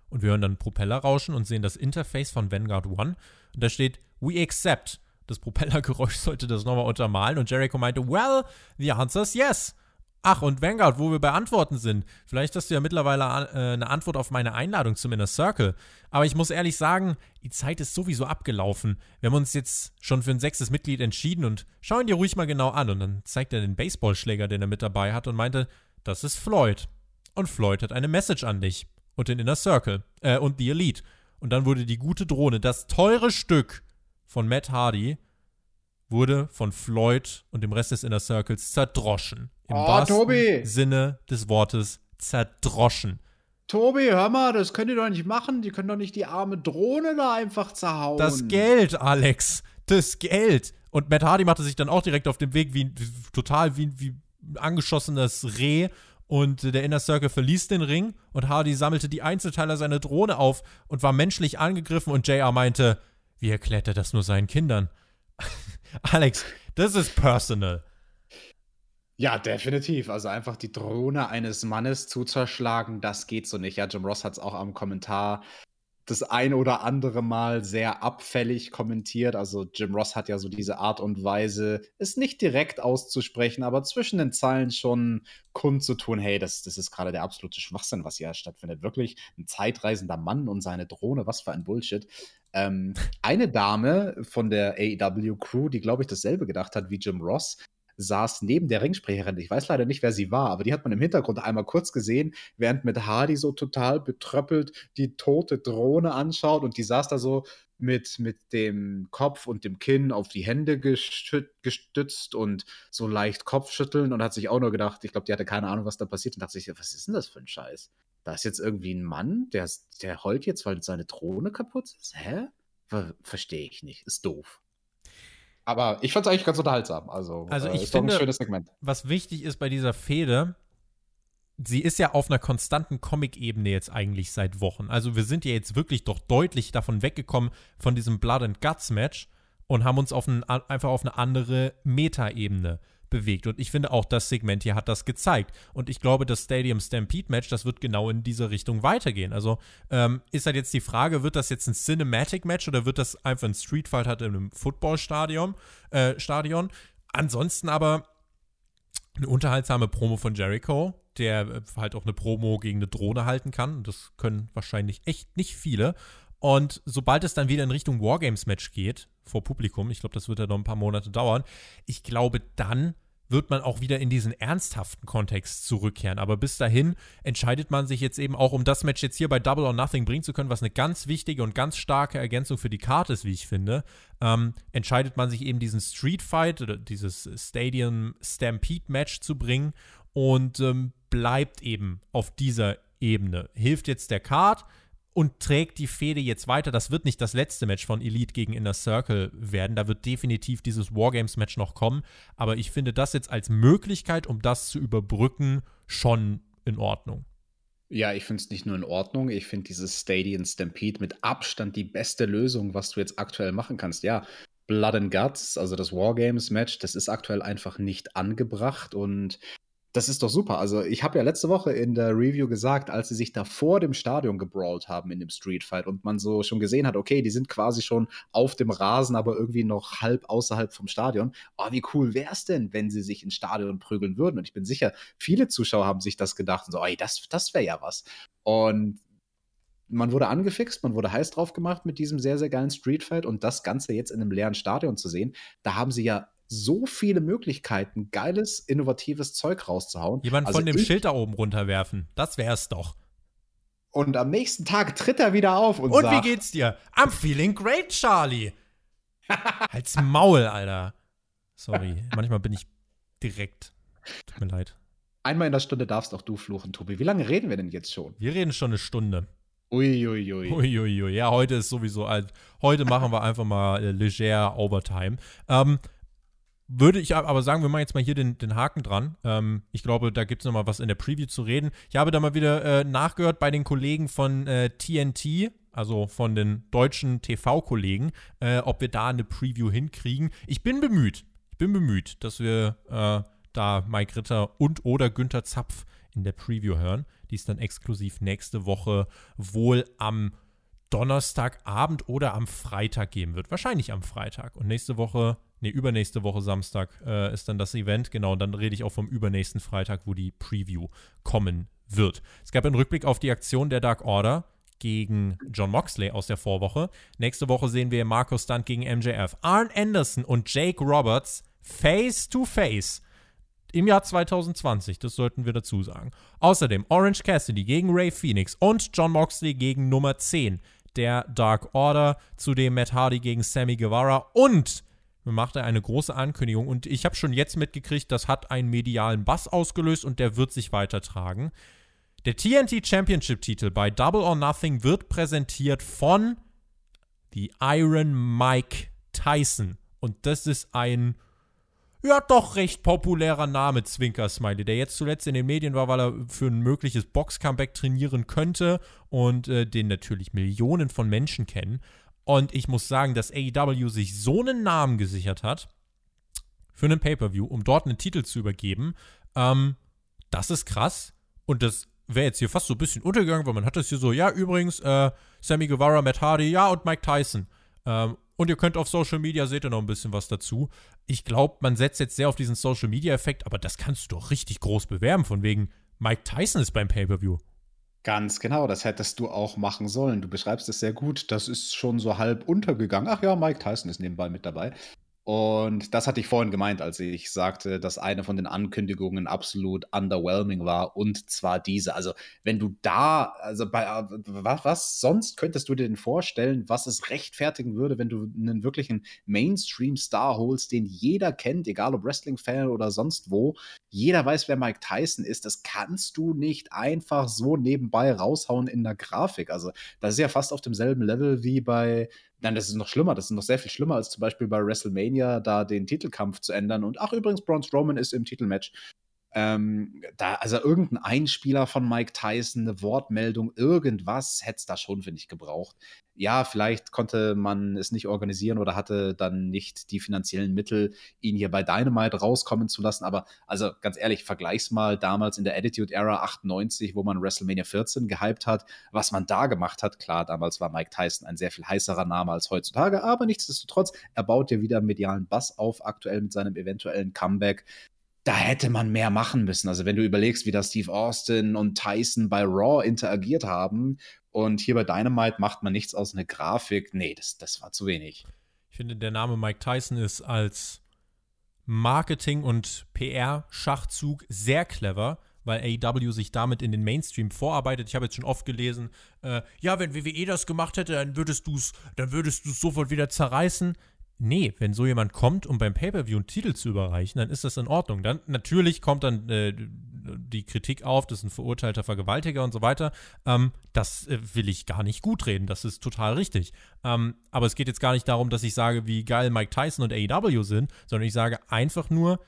Und wir hören dann Propeller rauschen und sehen das Interface von Vanguard One. Und da steht, we accept. Das Propellergeräusch sollte das nochmal untermalen. Und Jericho meinte, well, the answer is yes. Ach, und Vanguard, wo wir bei Antworten sind. Vielleicht hast du ja mittlerweile äh, eine Antwort auf meine Einladung zum Inner Circle. Aber ich muss ehrlich sagen, die Zeit ist sowieso abgelaufen. Wir haben uns jetzt schon für ein sechstes Mitglied entschieden und schau ihn dir ruhig mal genau an. Und dann zeigt er den Baseballschläger, den er mit dabei hat und meinte, das ist Floyd. Und Floyd hat eine Message an dich. Und den Inner Circle. Äh, und die Elite. Und dann wurde die gute Drohne, das teure Stück von Matt Hardy, wurde von Floyd und dem Rest des Inner Circles zerdroschen. Im oh, wahrsten Tobi. Sinne des Wortes zerdroschen. Tobi, hör mal, das könnt ihr doch nicht machen. Die können doch nicht die arme Drohne da einfach zerhauen. Das Geld, Alex. Das Geld. Und Matt Hardy machte sich dann auch direkt auf den Weg, wie, wie total wie, wie angeschossenes Reh. Und der Inner Circle verließ den Ring und Hardy sammelte die Einzelteile seiner Drohne auf und war menschlich angegriffen und JR meinte, wie erklärt er das nur seinen Kindern? Alex, das ist personal. Ja, definitiv. Also einfach die Drohne eines Mannes zu zerschlagen, das geht so nicht. Ja, Jim Ross hat es auch am Kommentar das ein oder andere Mal sehr abfällig kommentiert. Also Jim Ross hat ja so diese Art und Weise, es nicht direkt auszusprechen, aber zwischen den Zeilen schon kundzutun, hey, das, das ist gerade der absolute Schwachsinn, was hier stattfindet. Wirklich ein zeitreisender Mann und seine Drohne, was für ein Bullshit. Ähm, eine Dame von der AEW-Crew, die, glaube ich, dasselbe gedacht hat wie Jim Ross, saß neben der Ringsprecherin. Ich weiß leider nicht, wer sie war, aber die hat man im Hintergrund einmal kurz gesehen, während mit Hardy so total betröppelt die tote Drohne anschaut und die saß da so mit, mit dem Kopf und dem Kinn auf die Hände gestützt und so leicht Kopfschütteln und hat sich auch nur gedacht, ich glaube, die hatte keine Ahnung, was da passiert und dachte sich, was ist denn das für ein Scheiß? Da ist jetzt irgendwie ein Mann, der, der heult jetzt, weil seine Drohne kaputt ist? Hä? Ver Verstehe ich nicht. Ist doof. Aber ich fand es eigentlich ganz unterhaltsam. Also, also äh, ich finde, ein schönes Segment. was wichtig ist bei dieser Fehde, sie ist ja auf einer konstanten Comic-Ebene jetzt eigentlich seit Wochen. Also wir sind ja jetzt wirklich doch deutlich davon weggekommen von diesem Blood and Guts Match und haben uns auf ein, einfach auf eine andere Meta-Ebene bewegt. Und ich finde auch, das Segment hier hat das gezeigt. Und ich glaube, das Stadium Stampede Match, das wird genau in diese Richtung weitergehen. Also ähm, ist halt jetzt die Frage, wird das jetzt ein Cinematic Match oder wird das einfach ein Street Fight halt in einem Footballstadion? Äh, Stadion? Ansonsten aber eine unterhaltsame Promo von Jericho, der äh, halt auch eine Promo gegen eine Drohne halten kann. Das können wahrscheinlich echt nicht viele. Und sobald es dann wieder in Richtung Wargames-Match geht, vor Publikum, ich glaube, das wird ja noch ein paar Monate dauern, ich glaube, dann wird man auch wieder in diesen ernsthaften Kontext zurückkehren. Aber bis dahin entscheidet man sich jetzt eben auch, um das Match jetzt hier bei Double or Nothing bringen zu können, was eine ganz wichtige und ganz starke Ergänzung für die Karte ist, wie ich finde, ähm, entscheidet man sich eben diesen Street Fight oder dieses Stadium Stampede Match zu bringen und ähm, bleibt eben auf dieser Ebene. Hilft jetzt der Card, und trägt die Fehde jetzt weiter. Das wird nicht das letzte Match von Elite gegen Inner Circle werden. Da wird definitiv dieses Wargames-Match noch kommen. Aber ich finde das jetzt als Möglichkeit, um das zu überbrücken, schon in Ordnung. Ja, ich finde es nicht nur in Ordnung. Ich finde dieses Stadium Stampede mit Abstand die beste Lösung, was du jetzt aktuell machen kannst. Ja, Blood and Guts, also das Wargames-Match, das ist aktuell einfach nicht angebracht und das ist doch super. Also, ich habe ja letzte Woche in der Review gesagt, als sie sich da vor dem Stadion gebrawlt haben in dem Street Fight und man so schon gesehen hat, okay, die sind quasi schon auf dem Rasen, aber irgendwie noch halb außerhalb vom Stadion. Oh, wie cool wäre es denn, wenn sie sich ins Stadion prügeln würden? Und ich bin sicher, viele Zuschauer haben sich das gedacht und so, ey, das, das wäre ja was. Und man wurde angefixt, man wurde heiß drauf gemacht mit diesem sehr, sehr geilen Street Fight und das Ganze jetzt in einem leeren Stadion zu sehen, da haben sie ja so viele Möglichkeiten, geiles, innovatives Zeug rauszuhauen. Jemand also von dem Schild da oben runterwerfen, das wär's doch. Und am nächsten Tag tritt er wieder auf und, und sagt: wie geht's dir? I'm feeling great, Charlie. Halt's Maul, Alter. Sorry, manchmal bin ich direkt. Tut mir leid. Einmal in der Stunde darfst auch du fluchen, Tobi. Wie lange reden wir denn jetzt schon? Wir reden schon eine Stunde. Uiuiui. Ui, ui. Ui, ui. Ja, heute ist sowieso alt. Heute machen wir einfach mal äh, leger Overtime. Ähm, würde ich aber sagen, wir machen jetzt mal hier den, den Haken dran. Ähm, ich glaube, da gibt es nochmal was in der Preview zu reden. Ich habe da mal wieder äh, nachgehört bei den Kollegen von äh, TNT, also von den deutschen TV-Kollegen, äh, ob wir da eine Preview hinkriegen. Ich bin bemüht. Ich bin bemüht, dass wir äh, da Mike Ritter und oder Günther Zapf in der Preview hören, die es dann exklusiv nächste Woche wohl am Donnerstagabend oder am Freitag geben wird. Wahrscheinlich am Freitag. Und nächste Woche, nee, übernächste Woche Samstag äh, ist dann das Event. Genau, und dann rede ich auch vom übernächsten Freitag, wo die Preview kommen wird. Es gab einen Rückblick auf die Aktion der Dark Order gegen John Moxley aus der Vorwoche. Nächste Woche sehen wir Marco Stunt gegen MJF. Arn Anderson und Jake Roberts face to face im Jahr 2020, das sollten wir dazu sagen. Außerdem Orange Cassidy gegen Ray Phoenix und John Moxley gegen Nummer 10 der Dark Order, zudem Matt Hardy gegen Sammy Guevara und macht er eine große Ankündigung und ich habe schon jetzt mitgekriegt, das hat einen medialen Bass ausgelöst und der wird sich weitertragen. Der TNT Championship Titel bei Double or Nothing wird präsentiert von The Iron Mike Tyson und das ist ein ja, doch recht populärer Name, Zwinker Smiley, der jetzt zuletzt in den Medien war, weil er für ein mögliches Box-Comeback trainieren könnte und äh, den natürlich Millionen von Menschen kennen. Und ich muss sagen, dass AEW sich so einen Namen gesichert hat für einen Pay-Per-View, um dort einen Titel zu übergeben, ähm, das ist krass. Und das wäre jetzt hier fast so ein bisschen untergegangen, weil man hat das hier so, ja, übrigens, äh, Sammy Guevara, Matt Hardy, ja, und Mike Tyson. Ähm, und ihr könnt auf Social Media, seht ihr noch ein bisschen was dazu. Ich glaube, man setzt jetzt sehr auf diesen Social Media Effekt, aber das kannst du doch richtig groß bewerben, von wegen Mike Tyson ist beim Pay-Per-View. Ganz genau, das hättest du auch machen sollen. Du beschreibst es sehr gut. Das ist schon so halb untergegangen. Ach ja, Mike Tyson ist nebenbei mit dabei. Und das hatte ich vorhin gemeint, als ich sagte, dass eine von den Ankündigungen absolut underwhelming war. Und zwar diese. Also, wenn du da, also bei was, was sonst könntest du dir denn vorstellen, was es rechtfertigen würde, wenn du einen wirklichen Mainstream-Star holst, den jeder kennt, egal ob Wrestling-Fan oder sonst wo. Jeder weiß, wer Mike Tyson ist. Das kannst du nicht einfach so nebenbei raushauen in der Grafik. Also, das ist ja fast auf demselben Level wie bei Nein, das ist noch schlimmer. Das ist noch sehr viel schlimmer als zum Beispiel bei WrestleMania, da den Titelkampf zu ändern. Und ach, übrigens, Braun Strowman ist im Titelmatch. Ähm, da, also irgendein Einspieler von Mike Tyson, eine Wortmeldung, irgendwas hätte es da schon, finde ich, gebraucht. Ja, vielleicht konnte man es nicht organisieren oder hatte dann nicht die finanziellen Mittel, ihn hier bei Dynamite rauskommen zu lassen. Aber also ganz ehrlich, vergleich's mal damals in der Attitude Era 98, wo man WrestleMania 14 gehypt hat, was man da gemacht hat. Klar, damals war Mike Tyson ein sehr viel heißerer Name als heutzutage, aber nichtsdestotrotz, er baut ja wieder medialen Bass auf, aktuell mit seinem eventuellen Comeback da hätte man mehr machen müssen. Also wenn du überlegst, wie da Steve Austin und Tyson bei Raw interagiert haben und hier bei Dynamite macht man nichts aus einer Grafik, nee, das, das war zu wenig. Ich finde, der Name Mike Tyson ist als Marketing- und PR-Schachzug sehr clever, weil AEW sich damit in den Mainstream vorarbeitet. Ich habe jetzt schon oft gelesen, äh, ja, wenn WWE das gemacht hätte, dann würdest du es, dann würdest du es sofort wieder zerreißen. Nee, wenn so jemand kommt, um beim Pay-Per-View einen Titel zu überreichen, dann ist das in Ordnung. Dann natürlich kommt dann äh, die Kritik auf, das ist ein verurteilter Vergewaltiger und so weiter. Ähm, das äh, will ich gar nicht gut reden. Das ist total richtig. Ähm, aber es geht jetzt gar nicht darum, dass ich sage, wie geil Mike Tyson und AEW sind, sondern ich sage einfach nur,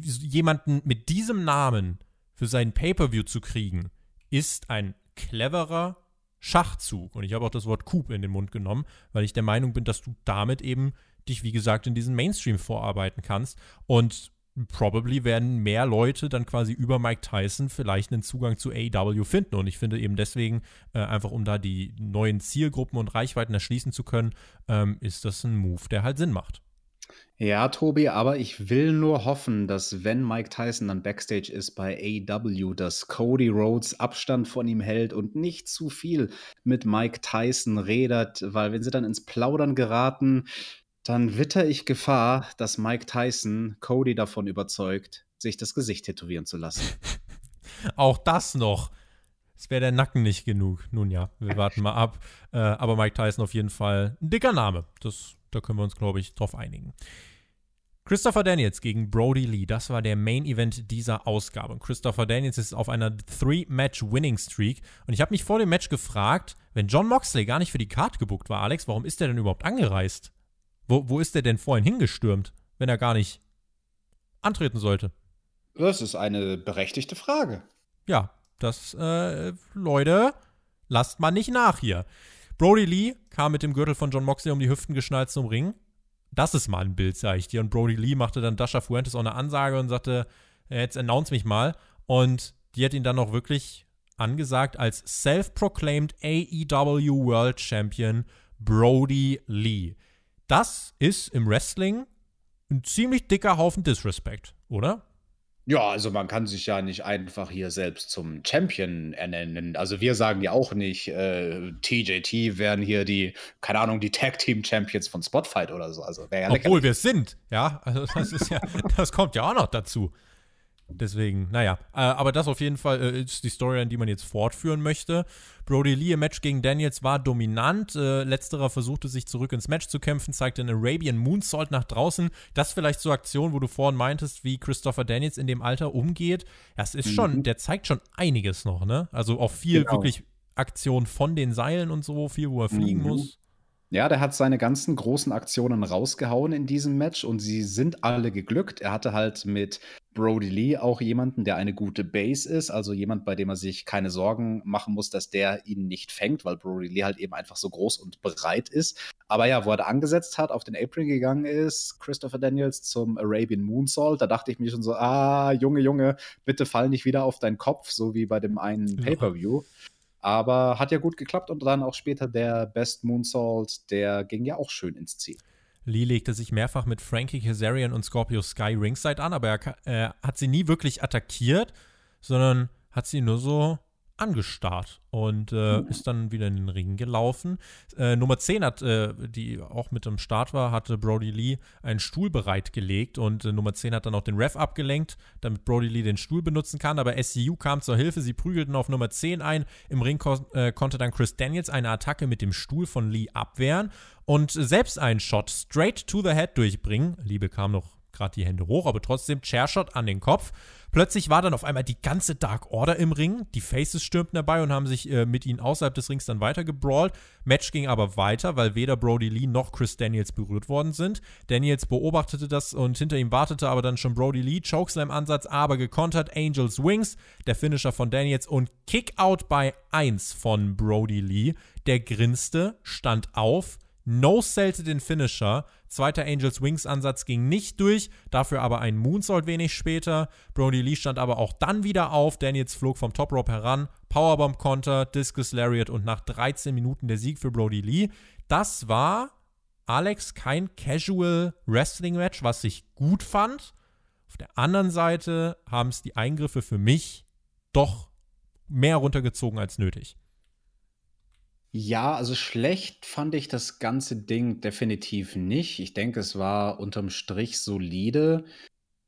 jemanden mit diesem Namen für seinen Pay-Per-View zu kriegen, ist ein cleverer Schachzug. Und ich habe auch das Wort Coup in den Mund genommen, weil ich der Meinung bin, dass du damit eben dich, wie gesagt, in diesen Mainstream vorarbeiten kannst. Und probably werden mehr Leute dann quasi über Mike Tyson vielleicht einen Zugang zu AEW finden. Und ich finde eben deswegen, äh, einfach um da die neuen Zielgruppen und Reichweiten erschließen zu können, ähm, ist das ein Move, der halt Sinn macht. Ja, Tobi, aber ich will nur hoffen, dass wenn Mike Tyson dann backstage ist bei AEW, dass Cody Rhodes Abstand von ihm hält und nicht zu viel mit Mike Tyson redet, weil wenn sie dann ins Plaudern geraten, dann witter ich Gefahr, dass Mike Tyson Cody davon überzeugt, sich das Gesicht tätowieren zu lassen. Auch das noch. Es wäre der Nacken nicht genug. Nun ja, wir warten mal ab. Äh, aber Mike Tyson auf jeden Fall ein dicker Name. Das, da können wir uns, glaube ich, drauf einigen. Christopher Daniels gegen Brody Lee, das war der Main Event dieser Ausgabe. Und Christopher Daniels ist auf einer Three-Match-Winning-Streak. Und ich habe mich vor dem Match gefragt, wenn John Moxley gar nicht für die Card gebuckt war, Alex, warum ist der denn überhaupt angereist? Wo, wo ist der denn vorhin hingestürmt, wenn er gar nicht antreten sollte? Das ist eine berechtigte Frage. Ja, das, äh, Leute, lasst mal nicht nach hier. Brody Lee kam mit dem Gürtel von John Moxley um die Hüften geschnallt zum Ring das ist mal ein Bild, sag ich dir. Und Brody Lee machte dann Dasha Fuentes auch eine Ansage und sagte, jetzt announce mich mal. Und die hat ihn dann auch wirklich angesagt als self-proclaimed AEW World Champion Brody Lee. Das ist im Wrestling ein ziemlich dicker Haufen Disrespect, oder? Ja, also man kann sich ja nicht einfach hier selbst zum Champion ernennen. Also wir sagen ja auch nicht, äh, TJT wären hier die, keine Ahnung, die Tag Team Champions von Spotfight oder so. Also ja Obwohl wir es sind, ja. Also das ist ja, das kommt ja auch noch dazu. Deswegen, naja. Äh, aber das auf jeden Fall äh, ist die Storyline, die man jetzt fortführen möchte. Brody Lee im Match gegen Daniels war dominant. Äh, letzterer versuchte sich zurück ins Match zu kämpfen, zeigte einen Arabian Moonsault nach draußen. Das vielleicht so Aktion, wo du vorhin meintest, wie Christopher Daniels in dem Alter umgeht. Das ist schon, mhm. der zeigt schon einiges noch, ne? Also auch viel genau. wirklich Aktion von den Seilen und so, viel, wo er fliegen mhm. muss. Ja, der hat seine ganzen großen Aktionen rausgehauen in diesem Match und sie sind alle geglückt. Er hatte halt mit Brody Lee auch jemanden, der eine gute Base ist, also jemand, bei dem er sich keine Sorgen machen muss, dass der ihn nicht fängt, weil Brody Lee halt eben einfach so groß und bereit ist. Aber ja, wo er da angesetzt hat, auf den Apron gegangen ist, Christopher Daniels zum Arabian Moonsault, da dachte ich mir schon so, ah, Junge, Junge, bitte fall nicht wieder auf deinen Kopf, so wie bei dem einen Pay-Per-View. Aber hat ja gut geklappt und dann auch später der Best Moonsault, der ging ja auch schön ins Ziel. Lee legte sich mehrfach mit Frankie Kazarian und Scorpio Sky ringside an, aber er äh, hat sie nie wirklich attackiert, sondern hat sie nur so angestarrt und äh, ist dann wieder in den Ring gelaufen. Äh, Nummer 10 hat, äh, die auch mit am Start war, hatte Brody Lee einen Stuhl bereitgelegt und äh, Nummer 10 hat dann auch den Ref abgelenkt, damit Brody Lee den Stuhl benutzen kann, aber SCU kam zur Hilfe, sie prügelten auf Nummer 10 ein. Im Ring kon äh, konnte dann Chris Daniels eine Attacke mit dem Stuhl von Lee abwehren und selbst einen Shot straight to the head durchbringen. Lee bekam noch gerade die Hände hoch, aber trotzdem Chairshot an den Kopf. Plötzlich war dann auf einmal die ganze Dark Order im Ring. Die Faces stürmten dabei und haben sich äh, mit ihnen außerhalb des Rings dann weiter gebrawlt. Match ging aber weiter, weil weder Brody Lee noch Chris Daniels berührt worden sind. Daniels beobachtete das und hinter ihm wartete aber dann schon Brody Lee. Chokeslam-Ansatz, aber gekontert. Angels Wings, der Finisher von Daniels und Kickout bei 1 von Brody Lee. Der grinste, stand auf, no-sellte den Finisher Zweiter Angels Wings Ansatz ging nicht durch, dafür aber ein Moonsault wenig später. Brody Lee stand aber auch dann wieder auf. Daniels flog vom Top Rope heran. Powerbomb Konter, Discus Lariat und nach 13 Minuten der Sieg für Brody Lee. Das war, Alex, kein Casual Wrestling Match, was ich gut fand. Auf der anderen Seite haben es die Eingriffe für mich doch mehr runtergezogen als nötig. Ja, also schlecht fand ich das ganze Ding definitiv nicht. Ich denke, es war unterm Strich solide.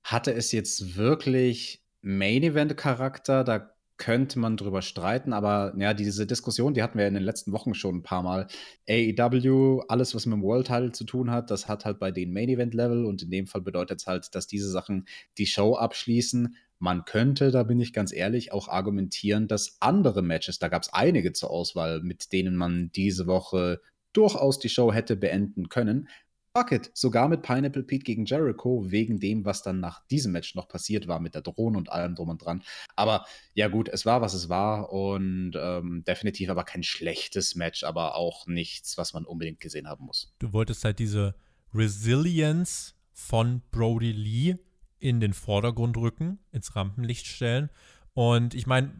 Hatte es jetzt wirklich Main-Event-Charakter? Da könnte man drüber streiten, aber ja, diese Diskussion, die hatten wir in den letzten Wochen schon ein paar Mal. AEW, alles, was mit dem World Title zu tun hat, das hat halt bei den Main Event Level und in dem Fall bedeutet es halt, dass diese Sachen die Show abschließen. Man könnte, da bin ich ganz ehrlich, auch argumentieren, dass andere Matches, da gab es einige zur Auswahl, mit denen man diese Woche durchaus die Show hätte beenden können. Fuck it, sogar mit Pineapple Pete gegen Jericho, wegen dem, was dann nach diesem Match noch passiert war mit der Drohne und allem drum und dran. Aber ja gut, es war, was es war und ähm, definitiv aber kein schlechtes Match, aber auch nichts, was man unbedingt gesehen haben muss. Du wolltest halt diese Resilience von Brody Lee in den Vordergrund rücken, ins Rampenlicht stellen. Und ich meine,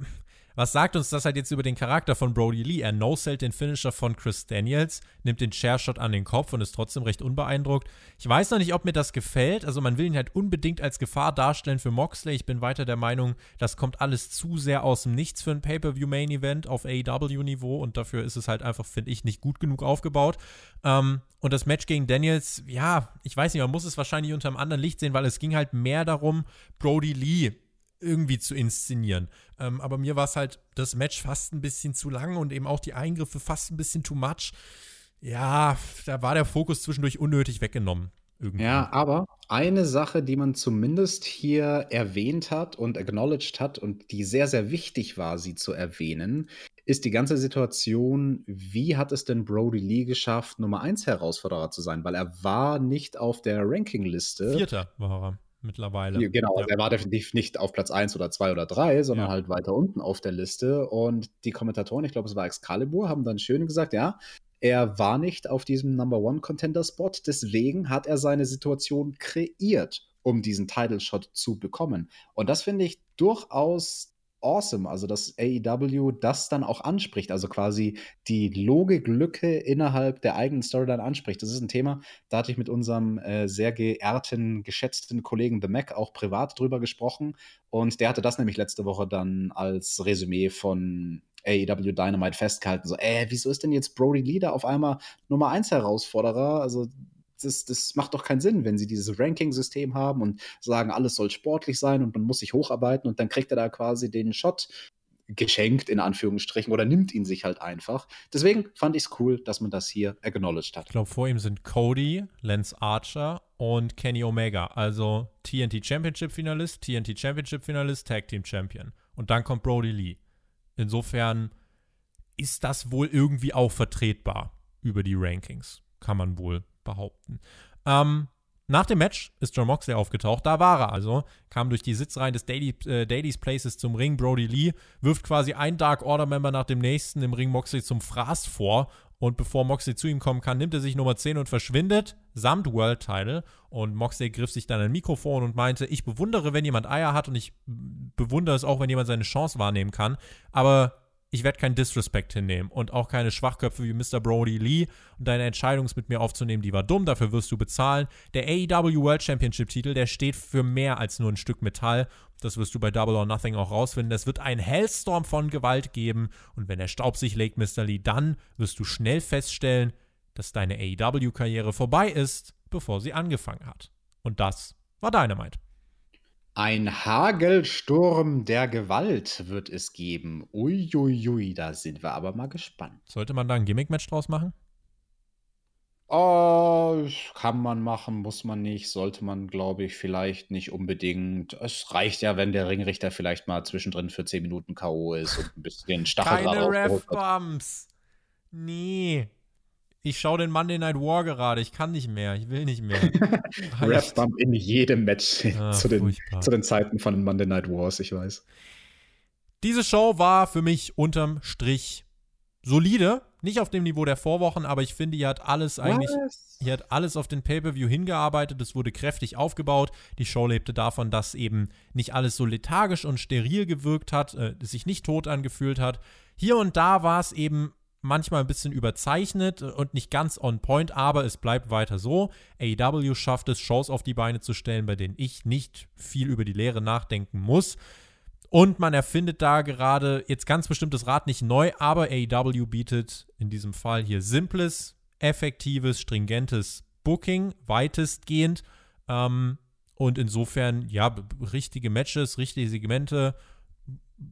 was sagt uns das halt jetzt über den Charakter von Brody Lee? Er no-sellt den Finisher von Chris Daniels, nimmt den Chairshot an den Kopf und ist trotzdem recht unbeeindruckt. Ich weiß noch nicht, ob mir das gefällt. Also man will ihn halt unbedingt als Gefahr darstellen für Moxley. Ich bin weiter der Meinung, das kommt alles zu sehr aus dem Nichts für ein Pay-Per-View-Main-Event auf AEW-Niveau und dafür ist es halt einfach, finde ich, nicht gut genug aufgebaut. Ähm, und das Match gegen Daniels, ja, ich weiß nicht, man muss es wahrscheinlich unter einem anderen Licht sehen, weil es ging halt mehr darum, Brody Lee irgendwie zu inszenieren. Ähm, aber mir war es halt das Match fast ein bisschen zu lang und eben auch die Eingriffe fast ein bisschen too much. Ja, da war der Fokus zwischendurch unnötig weggenommen. Irgendwie. Ja, aber eine Sache, die man zumindest hier erwähnt hat und acknowledged hat und die sehr, sehr wichtig war, sie zu erwähnen, ist die ganze Situation, wie hat es denn Brody Lee geschafft, Nummer 1 Herausforderer zu sein? Weil er war nicht auf der Rankingliste. Vierter war er mittlerweile. Genau, ja. er war definitiv nicht auf Platz 1 oder 2 oder 3, sondern ja. halt weiter unten auf der Liste. Und die Kommentatoren, ich glaube, es war Excalibur, haben dann schön gesagt, ja, er war nicht auf diesem Number One Contender Spot, deswegen hat er seine Situation kreiert, um diesen Title Shot zu bekommen. Und das finde ich durchaus awesome, also dass AEW das dann auch anspricht, also quasi die Logiklücke innerhalb der eigenen Storyline anspricht. Das ist ein Thema, da hatte ich mit unserem äh, sehr geehrten, geschätzten Kollegen The Mac auch privat drüber gesprochen und der hatte das nämlich letzte Woche dann als Resümee von AEW Dynamite festgehalten, so, äh, wieso ist denn jetzt Brody Lee da auf einmal Nummer 1 Herausforderer? Also das, das macht doch keinen Sinn, wenn sie dieses Ranking-System haben und sagen, alles soll sportlich sein und man muss sich hocharbeiten und dann kriegt er da quasi den Shot geschenkt, in Anführungsstrichen, oder nimmt ihn sich halt einfach. Deswegen fand ich es cool, dass man das hier acknowledged hat. Ich glaube, vor ihm sind Cody, Lance Archer und Kenny Omega. Also TNT Championship Finalist, TNT Championship Finalist, Tag Team Champion. Und dann kommt Brody Lee. Insofern ist das wohl irgendwie auch vertretbar über die Rankings. Kann man wohl behaupten. Ähm, nach dem Match ist John Moxley aufgetaucht. Da war er also. Kam durch die Sitzreihen des Daily, äh, Daily's Places zum Ring. Brody Lee wirft quasi ein Dark Order Member nach dem nächsten im Ring Moxley zum Fraß vor. Und bevor Moxley zu ihm kommen kann, nimmt er sich Nummer 10 und verschwindet, samt World Title. Und Moxley griff sich dann ein Mikrofon und meinte: Ich bewundere, wenn jemand Eier hat und ich bewundere es auch, wenn jemand seine Chance wahrnehmen kann. Aber ich werde keinen Disrespect hinnehmen und auch keine Schwachköpfe wie Mr. Brody Lee. Und deine Entscheidung, mit mir aufzunehmen, die war dumm, dafür wirst du bezahlen. Der AEW World Championship Titel, der steht für mehr als nur ein Stück Metall. Das wirst du bei Double or Nothing auch rausfinden. Es wird einen Hellstorm von Gewalt geben. Und wenn der Staub sich legt, Mr. Lee, dann wirst du schnell feststellen, dass deine AEW-Karriere vorbei ist, bevor sie angefangen hat. Und das war Dynamite. Ein Hagelsturm der Gewalt wird es geben. Uiuiui, da sind wir aber mal gespannt. Sollte man da ein Gimmick-Match draus machen? Oh, kann man machen, muss man nicht, sollte man, glaube ich, vielleicht nicht unbedingt. Es reicht ja, wenn der Ringrichter vielleicht mal zwischendrin für 10 Minuten K.O. ist und ein bisschen Stacheldraht Keine Ref-Bumps. Nee. Ich schaue den Monday Night War gerade. Ich kann nicht mehr. Ich will nicht mehr. Rap Bump in jedem Match ah, zu, den, zu, den, Zeiten von den Monday Night Wars, ich weiß. Diese Show war für mich unterm Strich solide. Nicht auf dem Niveau der Vorwochen, aber ich finde, ihr hat alles eigentlich, Was? hier hat alles auf den Pay-Per-View hingearbeitet. Es wurde kräftig aufgebaut. Die Show lebte davon, dass eben nicht alles so lethargisch und steril gewirkt hat, äh, sich nicht tot angefühlt hat. Hier und da war es eben manchmal ein bisschen überzeichnet und nicht ganz on point, aber es bleibt weiter so. AEW schafft es, Shows auf die Beine zu stellen, bei denen ich nicht viel über die Lehre nachdenken muss. Und man erfindet da gerade jetzt ganz bestimmtes Rad nicht neu, aber AEW bietet in diesem Fall hier simples, effektives, stringentes Booking, weitestgehend. Ähm, und insofern, ja, richtige Matches, richtige Segmente,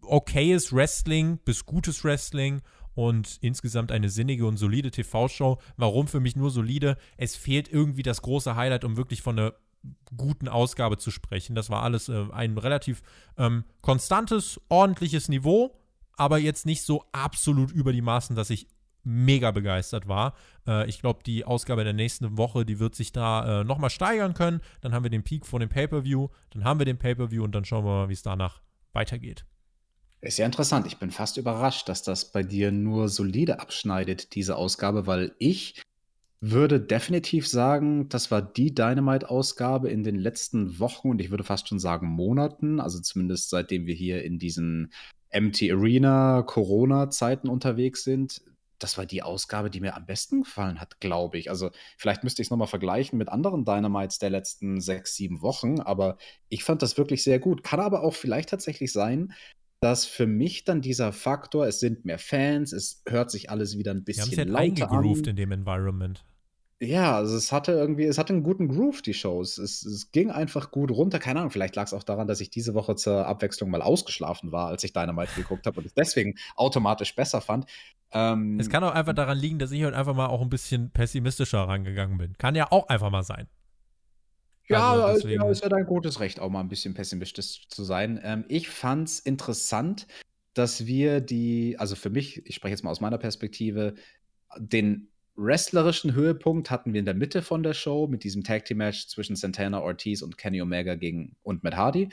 okayes Wrestling bis gutes Wrestling und insgesamt eine sinnige und solide TV-Show. Warum für mich nur solide? Es fehlt irgendwie das große Highlight, um wirklich von einer guten Ausgabe zu sprechen. Das war alles äh, ein relativ ähm, konstantes, ordentliches Niveau, aber jetzt nicht so absolut über die Maßen, dass ich mega begeistert war. Äh, ich glaube, die Ausgabe der nächsten Woche, die wird sich da äh, nochmal steigern können. Dann haben wir den Peak vor dem Pay-Per-View, dann haben wir den Pay-Per-View und dann schauen wir mal, wie es danach weitergeht. Ist ja interessant. Ich bin fast überrascht, dass das bei dir nur solide abschneidet, diese Ausgabe, weil ich würde definitiv sagen, das war die Dynamite-Ausgabe in den letzten Wochen und ich würde fast schon sagen Monaten, also zumindest seitdem wir hier in diesen Empty Arena Corona-Zeiten unterwegs sind. Das war die Ausgabe, die mir am besten gefallen hat, glaube ich. Also vielleicht müsste ich es nochmal vergleichen mit anderen Dynamites der letzten sechs, sieben Wochen, aber ich fand das wirklich sehr gut. Kann aber auch vielleicht tatsächlich sein, dass für mich dann dieser Faktor, es sind mehr Fans, es hört sich alles wieder ein bisschen Die halt eingegroovt in dem Environment. Ja, also es hatte irgendwie, es hatte einen guten Groove, die Shows. Es, es ging einfach gut runter. Keine Ahnung, vielleicht lag es auch daran, dass ich diese Woche zur Abwechslung mal ausgeschlafen war, als ich Dynamite geguckt habe und es deswegen automatisch besser fand. Ähm, es kann auch einfach daran liegen, dass ich halt einfach mal auch ein bisschen pessimistischer rangegangen bin. Kann ja auch einfach mal sein. Ja, also ja, ist ja dein gutes Recht, auch mal ein bisschen pessimistisch zu sein. Ähm, ich fand es interessant, dass wir die, also für mich, ich spreche jetzt mal aus meiner Perspektive, den wrestlerischen Höhepunkt hatten wir in der Mitte von der Show mit diesem Tag Team Match zwischen Santana Ortiz und Kenny Omega gegen und Matt Hardy.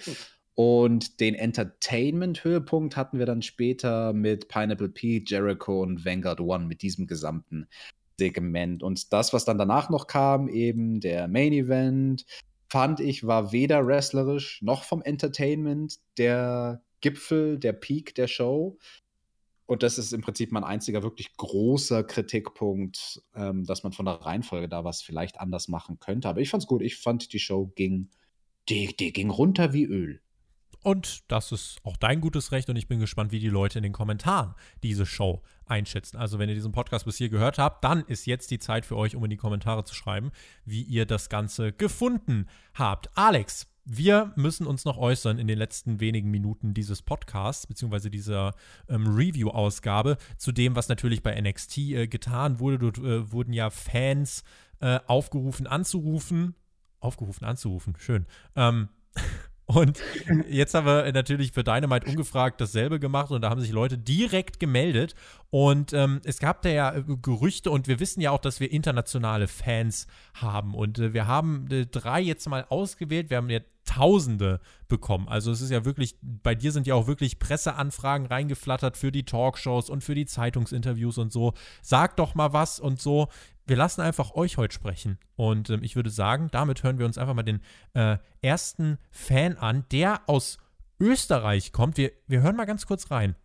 Und den Entertainment-Höhepunkt hatten wir dann später mit Pineapple Pete, Jericho und Vanguard One mit diesem gesamten Segment. Und das, was dann danach noch kam, eben der Main Event, fand ich, war weder wrestlerisch noch vom Entertainment der Gipfel, der Peak der Show. Und das ist im Prinzip mein einziger wirklich großer Kritikpunkt, ähm, dass man von der Reihenfolge da was vielleicht anders machen könnte. Aber ich fand's gut. Ich fand, die Show ging, die, die ging runter wie Öl. Und das ist auch dein gutes Recht und ich bin gespannt, wie die Leute in den Kommentaren diese Show einschätzen. Also wenn ihr diesen Podcast bis hier gehört habt, dann ist jetzt die Zeit für euch, um in die Kommentare zu schreiben, wie ihr das Ganze gefunden habt. Alex, wir müssen uns noch äußern in den letzten wenigen Minuten dieses Podcasts, beziehungsweise dieser ähm, Review-Ausgabe, zu dem, was natürlich bei NXT äh, getan wurde. Dort äh, wurden ja Fans äh, aufgerufen anzurufen. Aufgerufen anzurufen, schön. Ähm, Und jetzt haben wir natürlich für Dynamite ungefragt dasselbe gemacht und da haben sich Leute direkt gemeldet. Und ähm, es gab da ja äh, Gerüchte und wir wissen ja auch, dass wir internationale Fans haben. Und äh, wir haben äh, drei jetzt mal ausgewählt. Wir haben ja Tausende bekommen. Also es ist ja wirklich, bei dir sind ja auch wirklich Presseanfragen reingeflattert für die Talkshows und für die Zeitungsinterviews und so. Sag doch mal was und so wir lassen einfach euch heute sprechen. Und ähm, ich würde sagen, damit hören wir uns einfach mal den äh, ersten Fan an, der aus Österreich kommt. Wir, wir hören mal ganz kurz rein.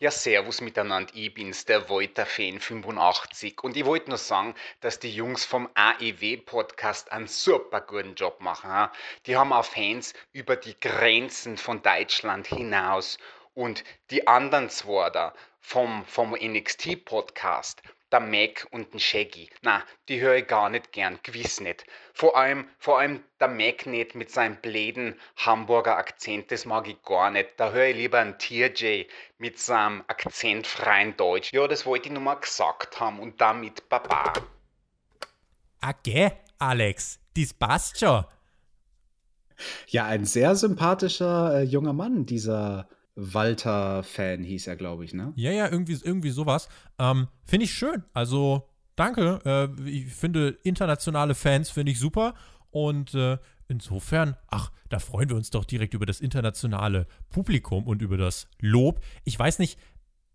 Ja, servus miteinander, ich bin's, der Wolter-Fan 85 und ich wollte nur sagen, dass die Jungs vom AEW-Podcast einen super guten Job machen. Die haben auch Fans über die Grenzen von Deutschland hinaus und die anderen zwei da vom, vom NXT-Podcast, der Mac und den Shaggy. Na, die höre ich gar nicht gern, gewiss nicht. Vor allem, vor allem der Mac nicht mit seinem bläden Hamburger Akzent, das mag ich gar nicht. Da höre ich lieber einen TJ mit seinem akzentfreien Deutsch. Ja, das wollte ich nur mal gesagt haben und damit Baba. Okay, Alex, das passt schon. Ja, ein sehr sympathischer äh, junger Mann, dieser Walter-Fan hieß er, glaube ich, ne? Ja, ja, irgendwie, irgendwie sowas. Ähm, finde ich schön. Also, danke. Äh, ich finde internationale Fans finde ich super. Und äh, insofern, ach, da freuen wir uns doch direkt über das internationale Publikum und über das Lob. Ich weiß nicht,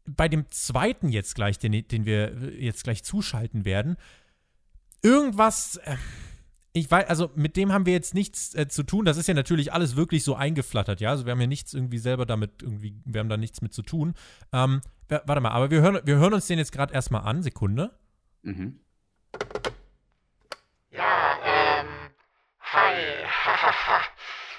bei dem zweiten jetzt gleich, den, den wir jetzt gleich zuschalten werden, irgendwas. Äh, ich weiß, also mit dem haben wir jetzt nichts äh, zu tun. Das ist ja natürlich alles wirklich so eingeflattert, ja. Also wir haben ja nichts irgendwie selber damit irgendwie, wir haben da nichts mit zu tun. Ähm, warte mal, aber wir hören, wir hören uns den jetzt gerade erstmal an. Sekunde. Mhm. Ja, ähm, hi.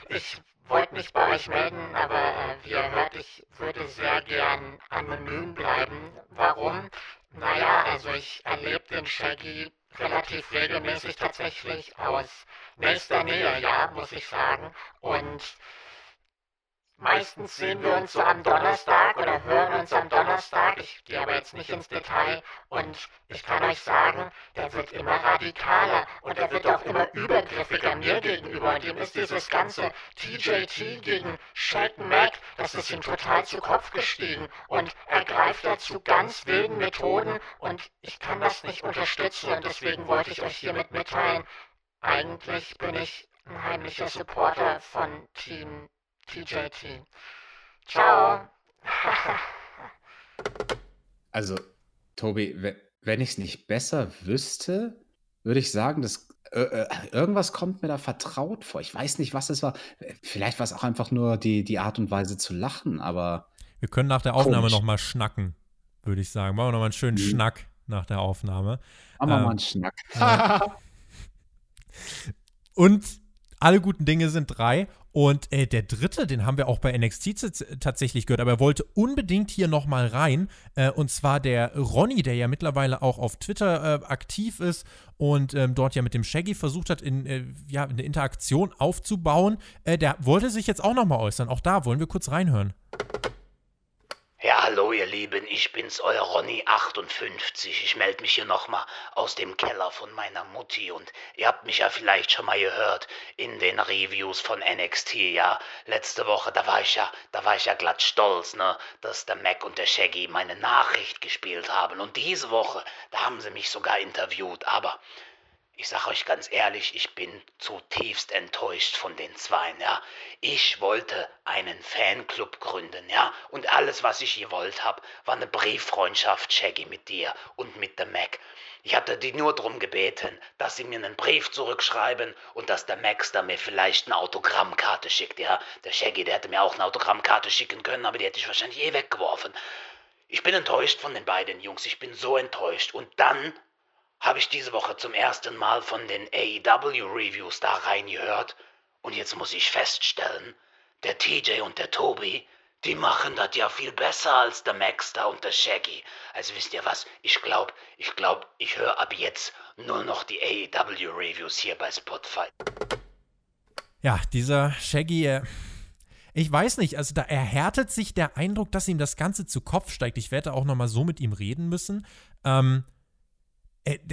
ich wollte mich bei euch melden, aber äh, wie ihr hört, ich würde sehr gern anonym bleiben. Warum? Naja, also ich erlebe den Shaggy relativ regelmäßig tatsächlich aus nächster Nähe, ja, muss ich sagen. Und Meistens sehen wir uns so am Donnerstag oder hören uns am Donnerstag. Ich gehe aber jetzt nicht ins Detail. Und ich kann euch sagen, der wird immer radikaler und er wird auch immer übergriffiger mir gegenüber. Und ihm ist dieses ganze TJT gegen Shaq Mac, das ist ihm total zu Kopf gestiegen. Und er greift dazu ganz wilden Methoden und ich kann das nicht unterstützen und deswegen wollte ich euch hiermit mitteilen. Eigentlich bin ich ein heimlicher Supporter von Team TJT. Ciao. also, Tobi, wenn ich es nicht besser wüsste, würde ich sagen, dass äh, äh, irgendwas kommt mir da vertraut vor. Ich weiß nicht, was es war. Vielleicht war es auch einfach nur die, die Art und Weise zu lachen, aber. Wir können nach der Aufnahme nochmal schnacken, würde ich sagen. Machen wir nochmal einen schönen mhm. Schnack nach der Aufnahme. Machen wir ähm, mal einen Schnack. und alle guten Dinge sind drei. Und äh, der dritte, den haben wir auch bei NXT tatsächlich gehört, aber er wollte unbedingt hier nochmal rein. Äh, und zwar der Ronny, der ja mittlerweile auch auf Twitter äh, aktiv ist und ähm, dort ja mit dem Shaggy versucht hat, in, äh, ja, eine Interaktion aufzubauen. Äh, der wollte sich jetzt auch nochmal äußern. Auch da wollen wir kurz reinhören. Ja, hallo ihr Lieben, ich bin's, euer Ronny58. Ich melde mich hier nochmal aus dem Keller von meiner Mutti und ihr habt mich ja vielleicht schon mal gehört in den Reviews von NXT, ja. Letzte Woche, da war ich ja, da war ich ja glatt stolz, ne, dass der Mac und der Shaggy meine Nachricht gespielt haben und diese Woche, da haben sie mich sogar interviewt, aber ich sag euch ganz ehrlich, ich bin zutiefst enttäuscht von den Zweien, ja. Ich wollte einen Fanclub gründen, ja. Und alles, was ich gewollt hab, war eine Brieffreundschaft, Shaggy, mit dir und mit der Mac. Ich hatte die nur darum gebeten, dass sie mir einen Brief zurückschreiben und dass der Maxter mir vielleicht eine Autogrammkarte schickt, ja. Der Shaggy, der hätte mir auch eine Autogrammkarte schicken können, aber die hätte ich wahrscheinlich eh weggeworfen. Ich bin enttäuscht von den beiden Jungs, ich bin so enttäuscht. Und dann habe ich diese Woche zum ersten Mal von den AEW-Reviews da reingehört und jetzt muss ich feststellen, der TJ und der Tobi, die machen das ja viel besser als der Maxter und der Shaggy. Also wisst ihr was, ich glaube, ich glaube, ich höre ab jetzt nur noch die AEW-Reviews hier bei Spotify. Ja, dieser Shaggy, äh, ich weiß nicht, also da erhärtet sich der Eindruck, dass ihm das Ganze zu Kopf steigt. Ich werde auch nochmal so mit ihm reden müssen. Ähm, äh,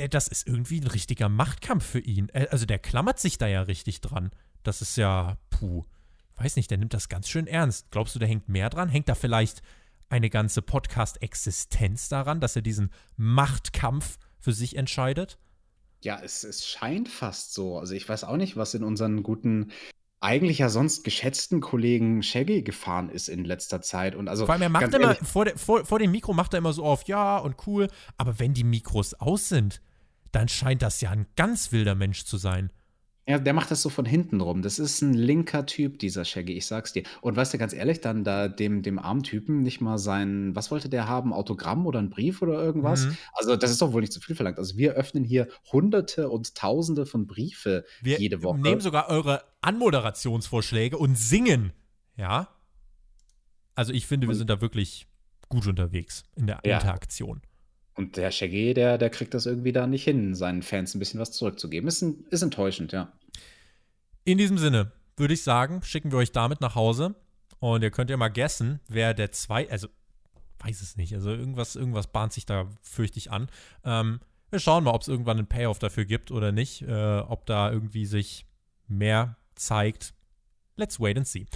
das ist irgendwie ein richtiger Machtkampf für ihn. Äh, also der klammert sich da ja richtig dran. Das ist ja, puh, weiß nicht, der nimmt das ganz schön ernst. Glaubst du, der hängt mehr dran? Hängt da vielleicht eine ganze Podcast-Existenz daran, dass er diesen Machtkampf für sich entscheidet? Ja, es, es scheint fast so. Also ich weiß auch nicht, was in unseren guten eigentlich ja sonst geschätzten Kollegen Shaggy gefahren ist in letzter Zeit. Und also, vor allem, er macht immer, vor, der, vor, vor dem Mikro macht er immer so auf, ja und cool, aber wenn die Mikros aus sind, dann scheint das ja ein ganz wilder Mensch zu sein. Ja, der macht das so von hinten rum. Das ist ein linker Typ, dieser Shaggy, ich sag's dir. Und weißt du, ganz ehrlich, dann da dem, dem armen Typen nicht mal sein, was wollte der haben, Autogramm oder ein Brief oder irgendwas? Mhm. Also, das ist doch wohl nicht zu viel verlangt. Also, wir öffnen hier Hunderte und Tausende von Briefe wir jede Woche. Wir nehmen sogar eure Anmoderationsvorschläge und singen. Ja. Also, ich finde, und, wir sind da wirklich gut unterwegs in der ja. Interaktion. Und der Shaggy, der, der kriegt das irgendwie da nicht hin, seinen Fans ein bisschen was zurückzugeben. Ist, ein, ist enttäuschend, ja. In diesem Sinne würde ich sagen, schicken wir euch damit nach Hause. Und ihr könnt ja mal guessen, wer der zwei, also weiß es nicht, also irgendwas, irgendwas bahnt sich da fürchtig an. Ähm, wir schauen mal, ob es irgendwann einen Payoff dafür gibt oder nicht, äh, ob da irgendwie sich mehr zeigt. Let's wait and see.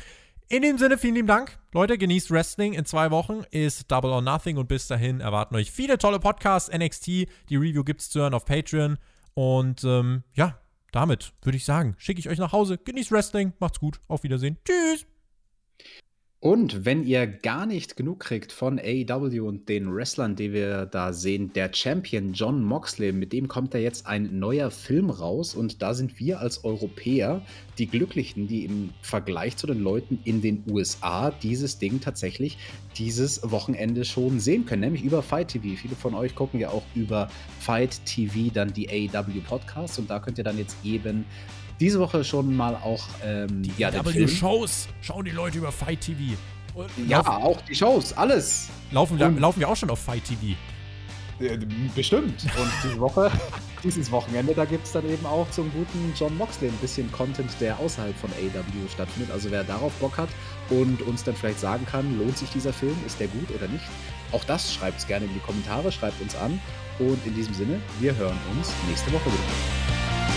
In dem Sinne, vielen lieben Dank. Leute, genießt Wrestling. In zwei Wochen ist Double or Nothing und bis dahin erwarten euch viele tolle Podcasts. NXT, die Review gibt's zu hören auf Patreon. Und ähm, ja, damit würde ich sagen, schicke ich euch nach Hause. Genießt Wrestling. Macht's gut. Auf Wiedersehen. Tschüss. Und wenn ihr gar nicht genug kriegt von AEW und den Wrestlern, die wir da sehen, der Champion John Moxley, mit dem kommt da jetzt ein neuer Film raus und da sind wir als Europäer die Glücklichen, die im Vergleich zu den Leuten in den USA dieses Ding tatsächlich dieses Wochenende schon sehen können, nämlich über Fight TV. Viele von euch gucken ja auch über Fight TV dann die AEW Podcasts und da könnt ihr dann jetzt eben diese Woche schon mal auch ähm, die ja, aber die Shows schauen die Leute über Fight TV. Und ja, laufen, auch die Shows, alles. Laufen, Und, laufen wir auch schon auf Fight TV. Bestimmt. Und diese Woche, dieses Wochenende, da gibt es dann eben auch zum guten John Moxley ein bisschen Content, der außerhalb von AW stattfindet. Also wer darauf Bock hat und uns dann vielleicht sagen kann, lohnt sich dieser Film, ist der gut oder nicht, auch das schreibt es gerne in die Kommentare, schreibt uns an. Und in diesem Sinne, wir hören uns nächste Woche wieder.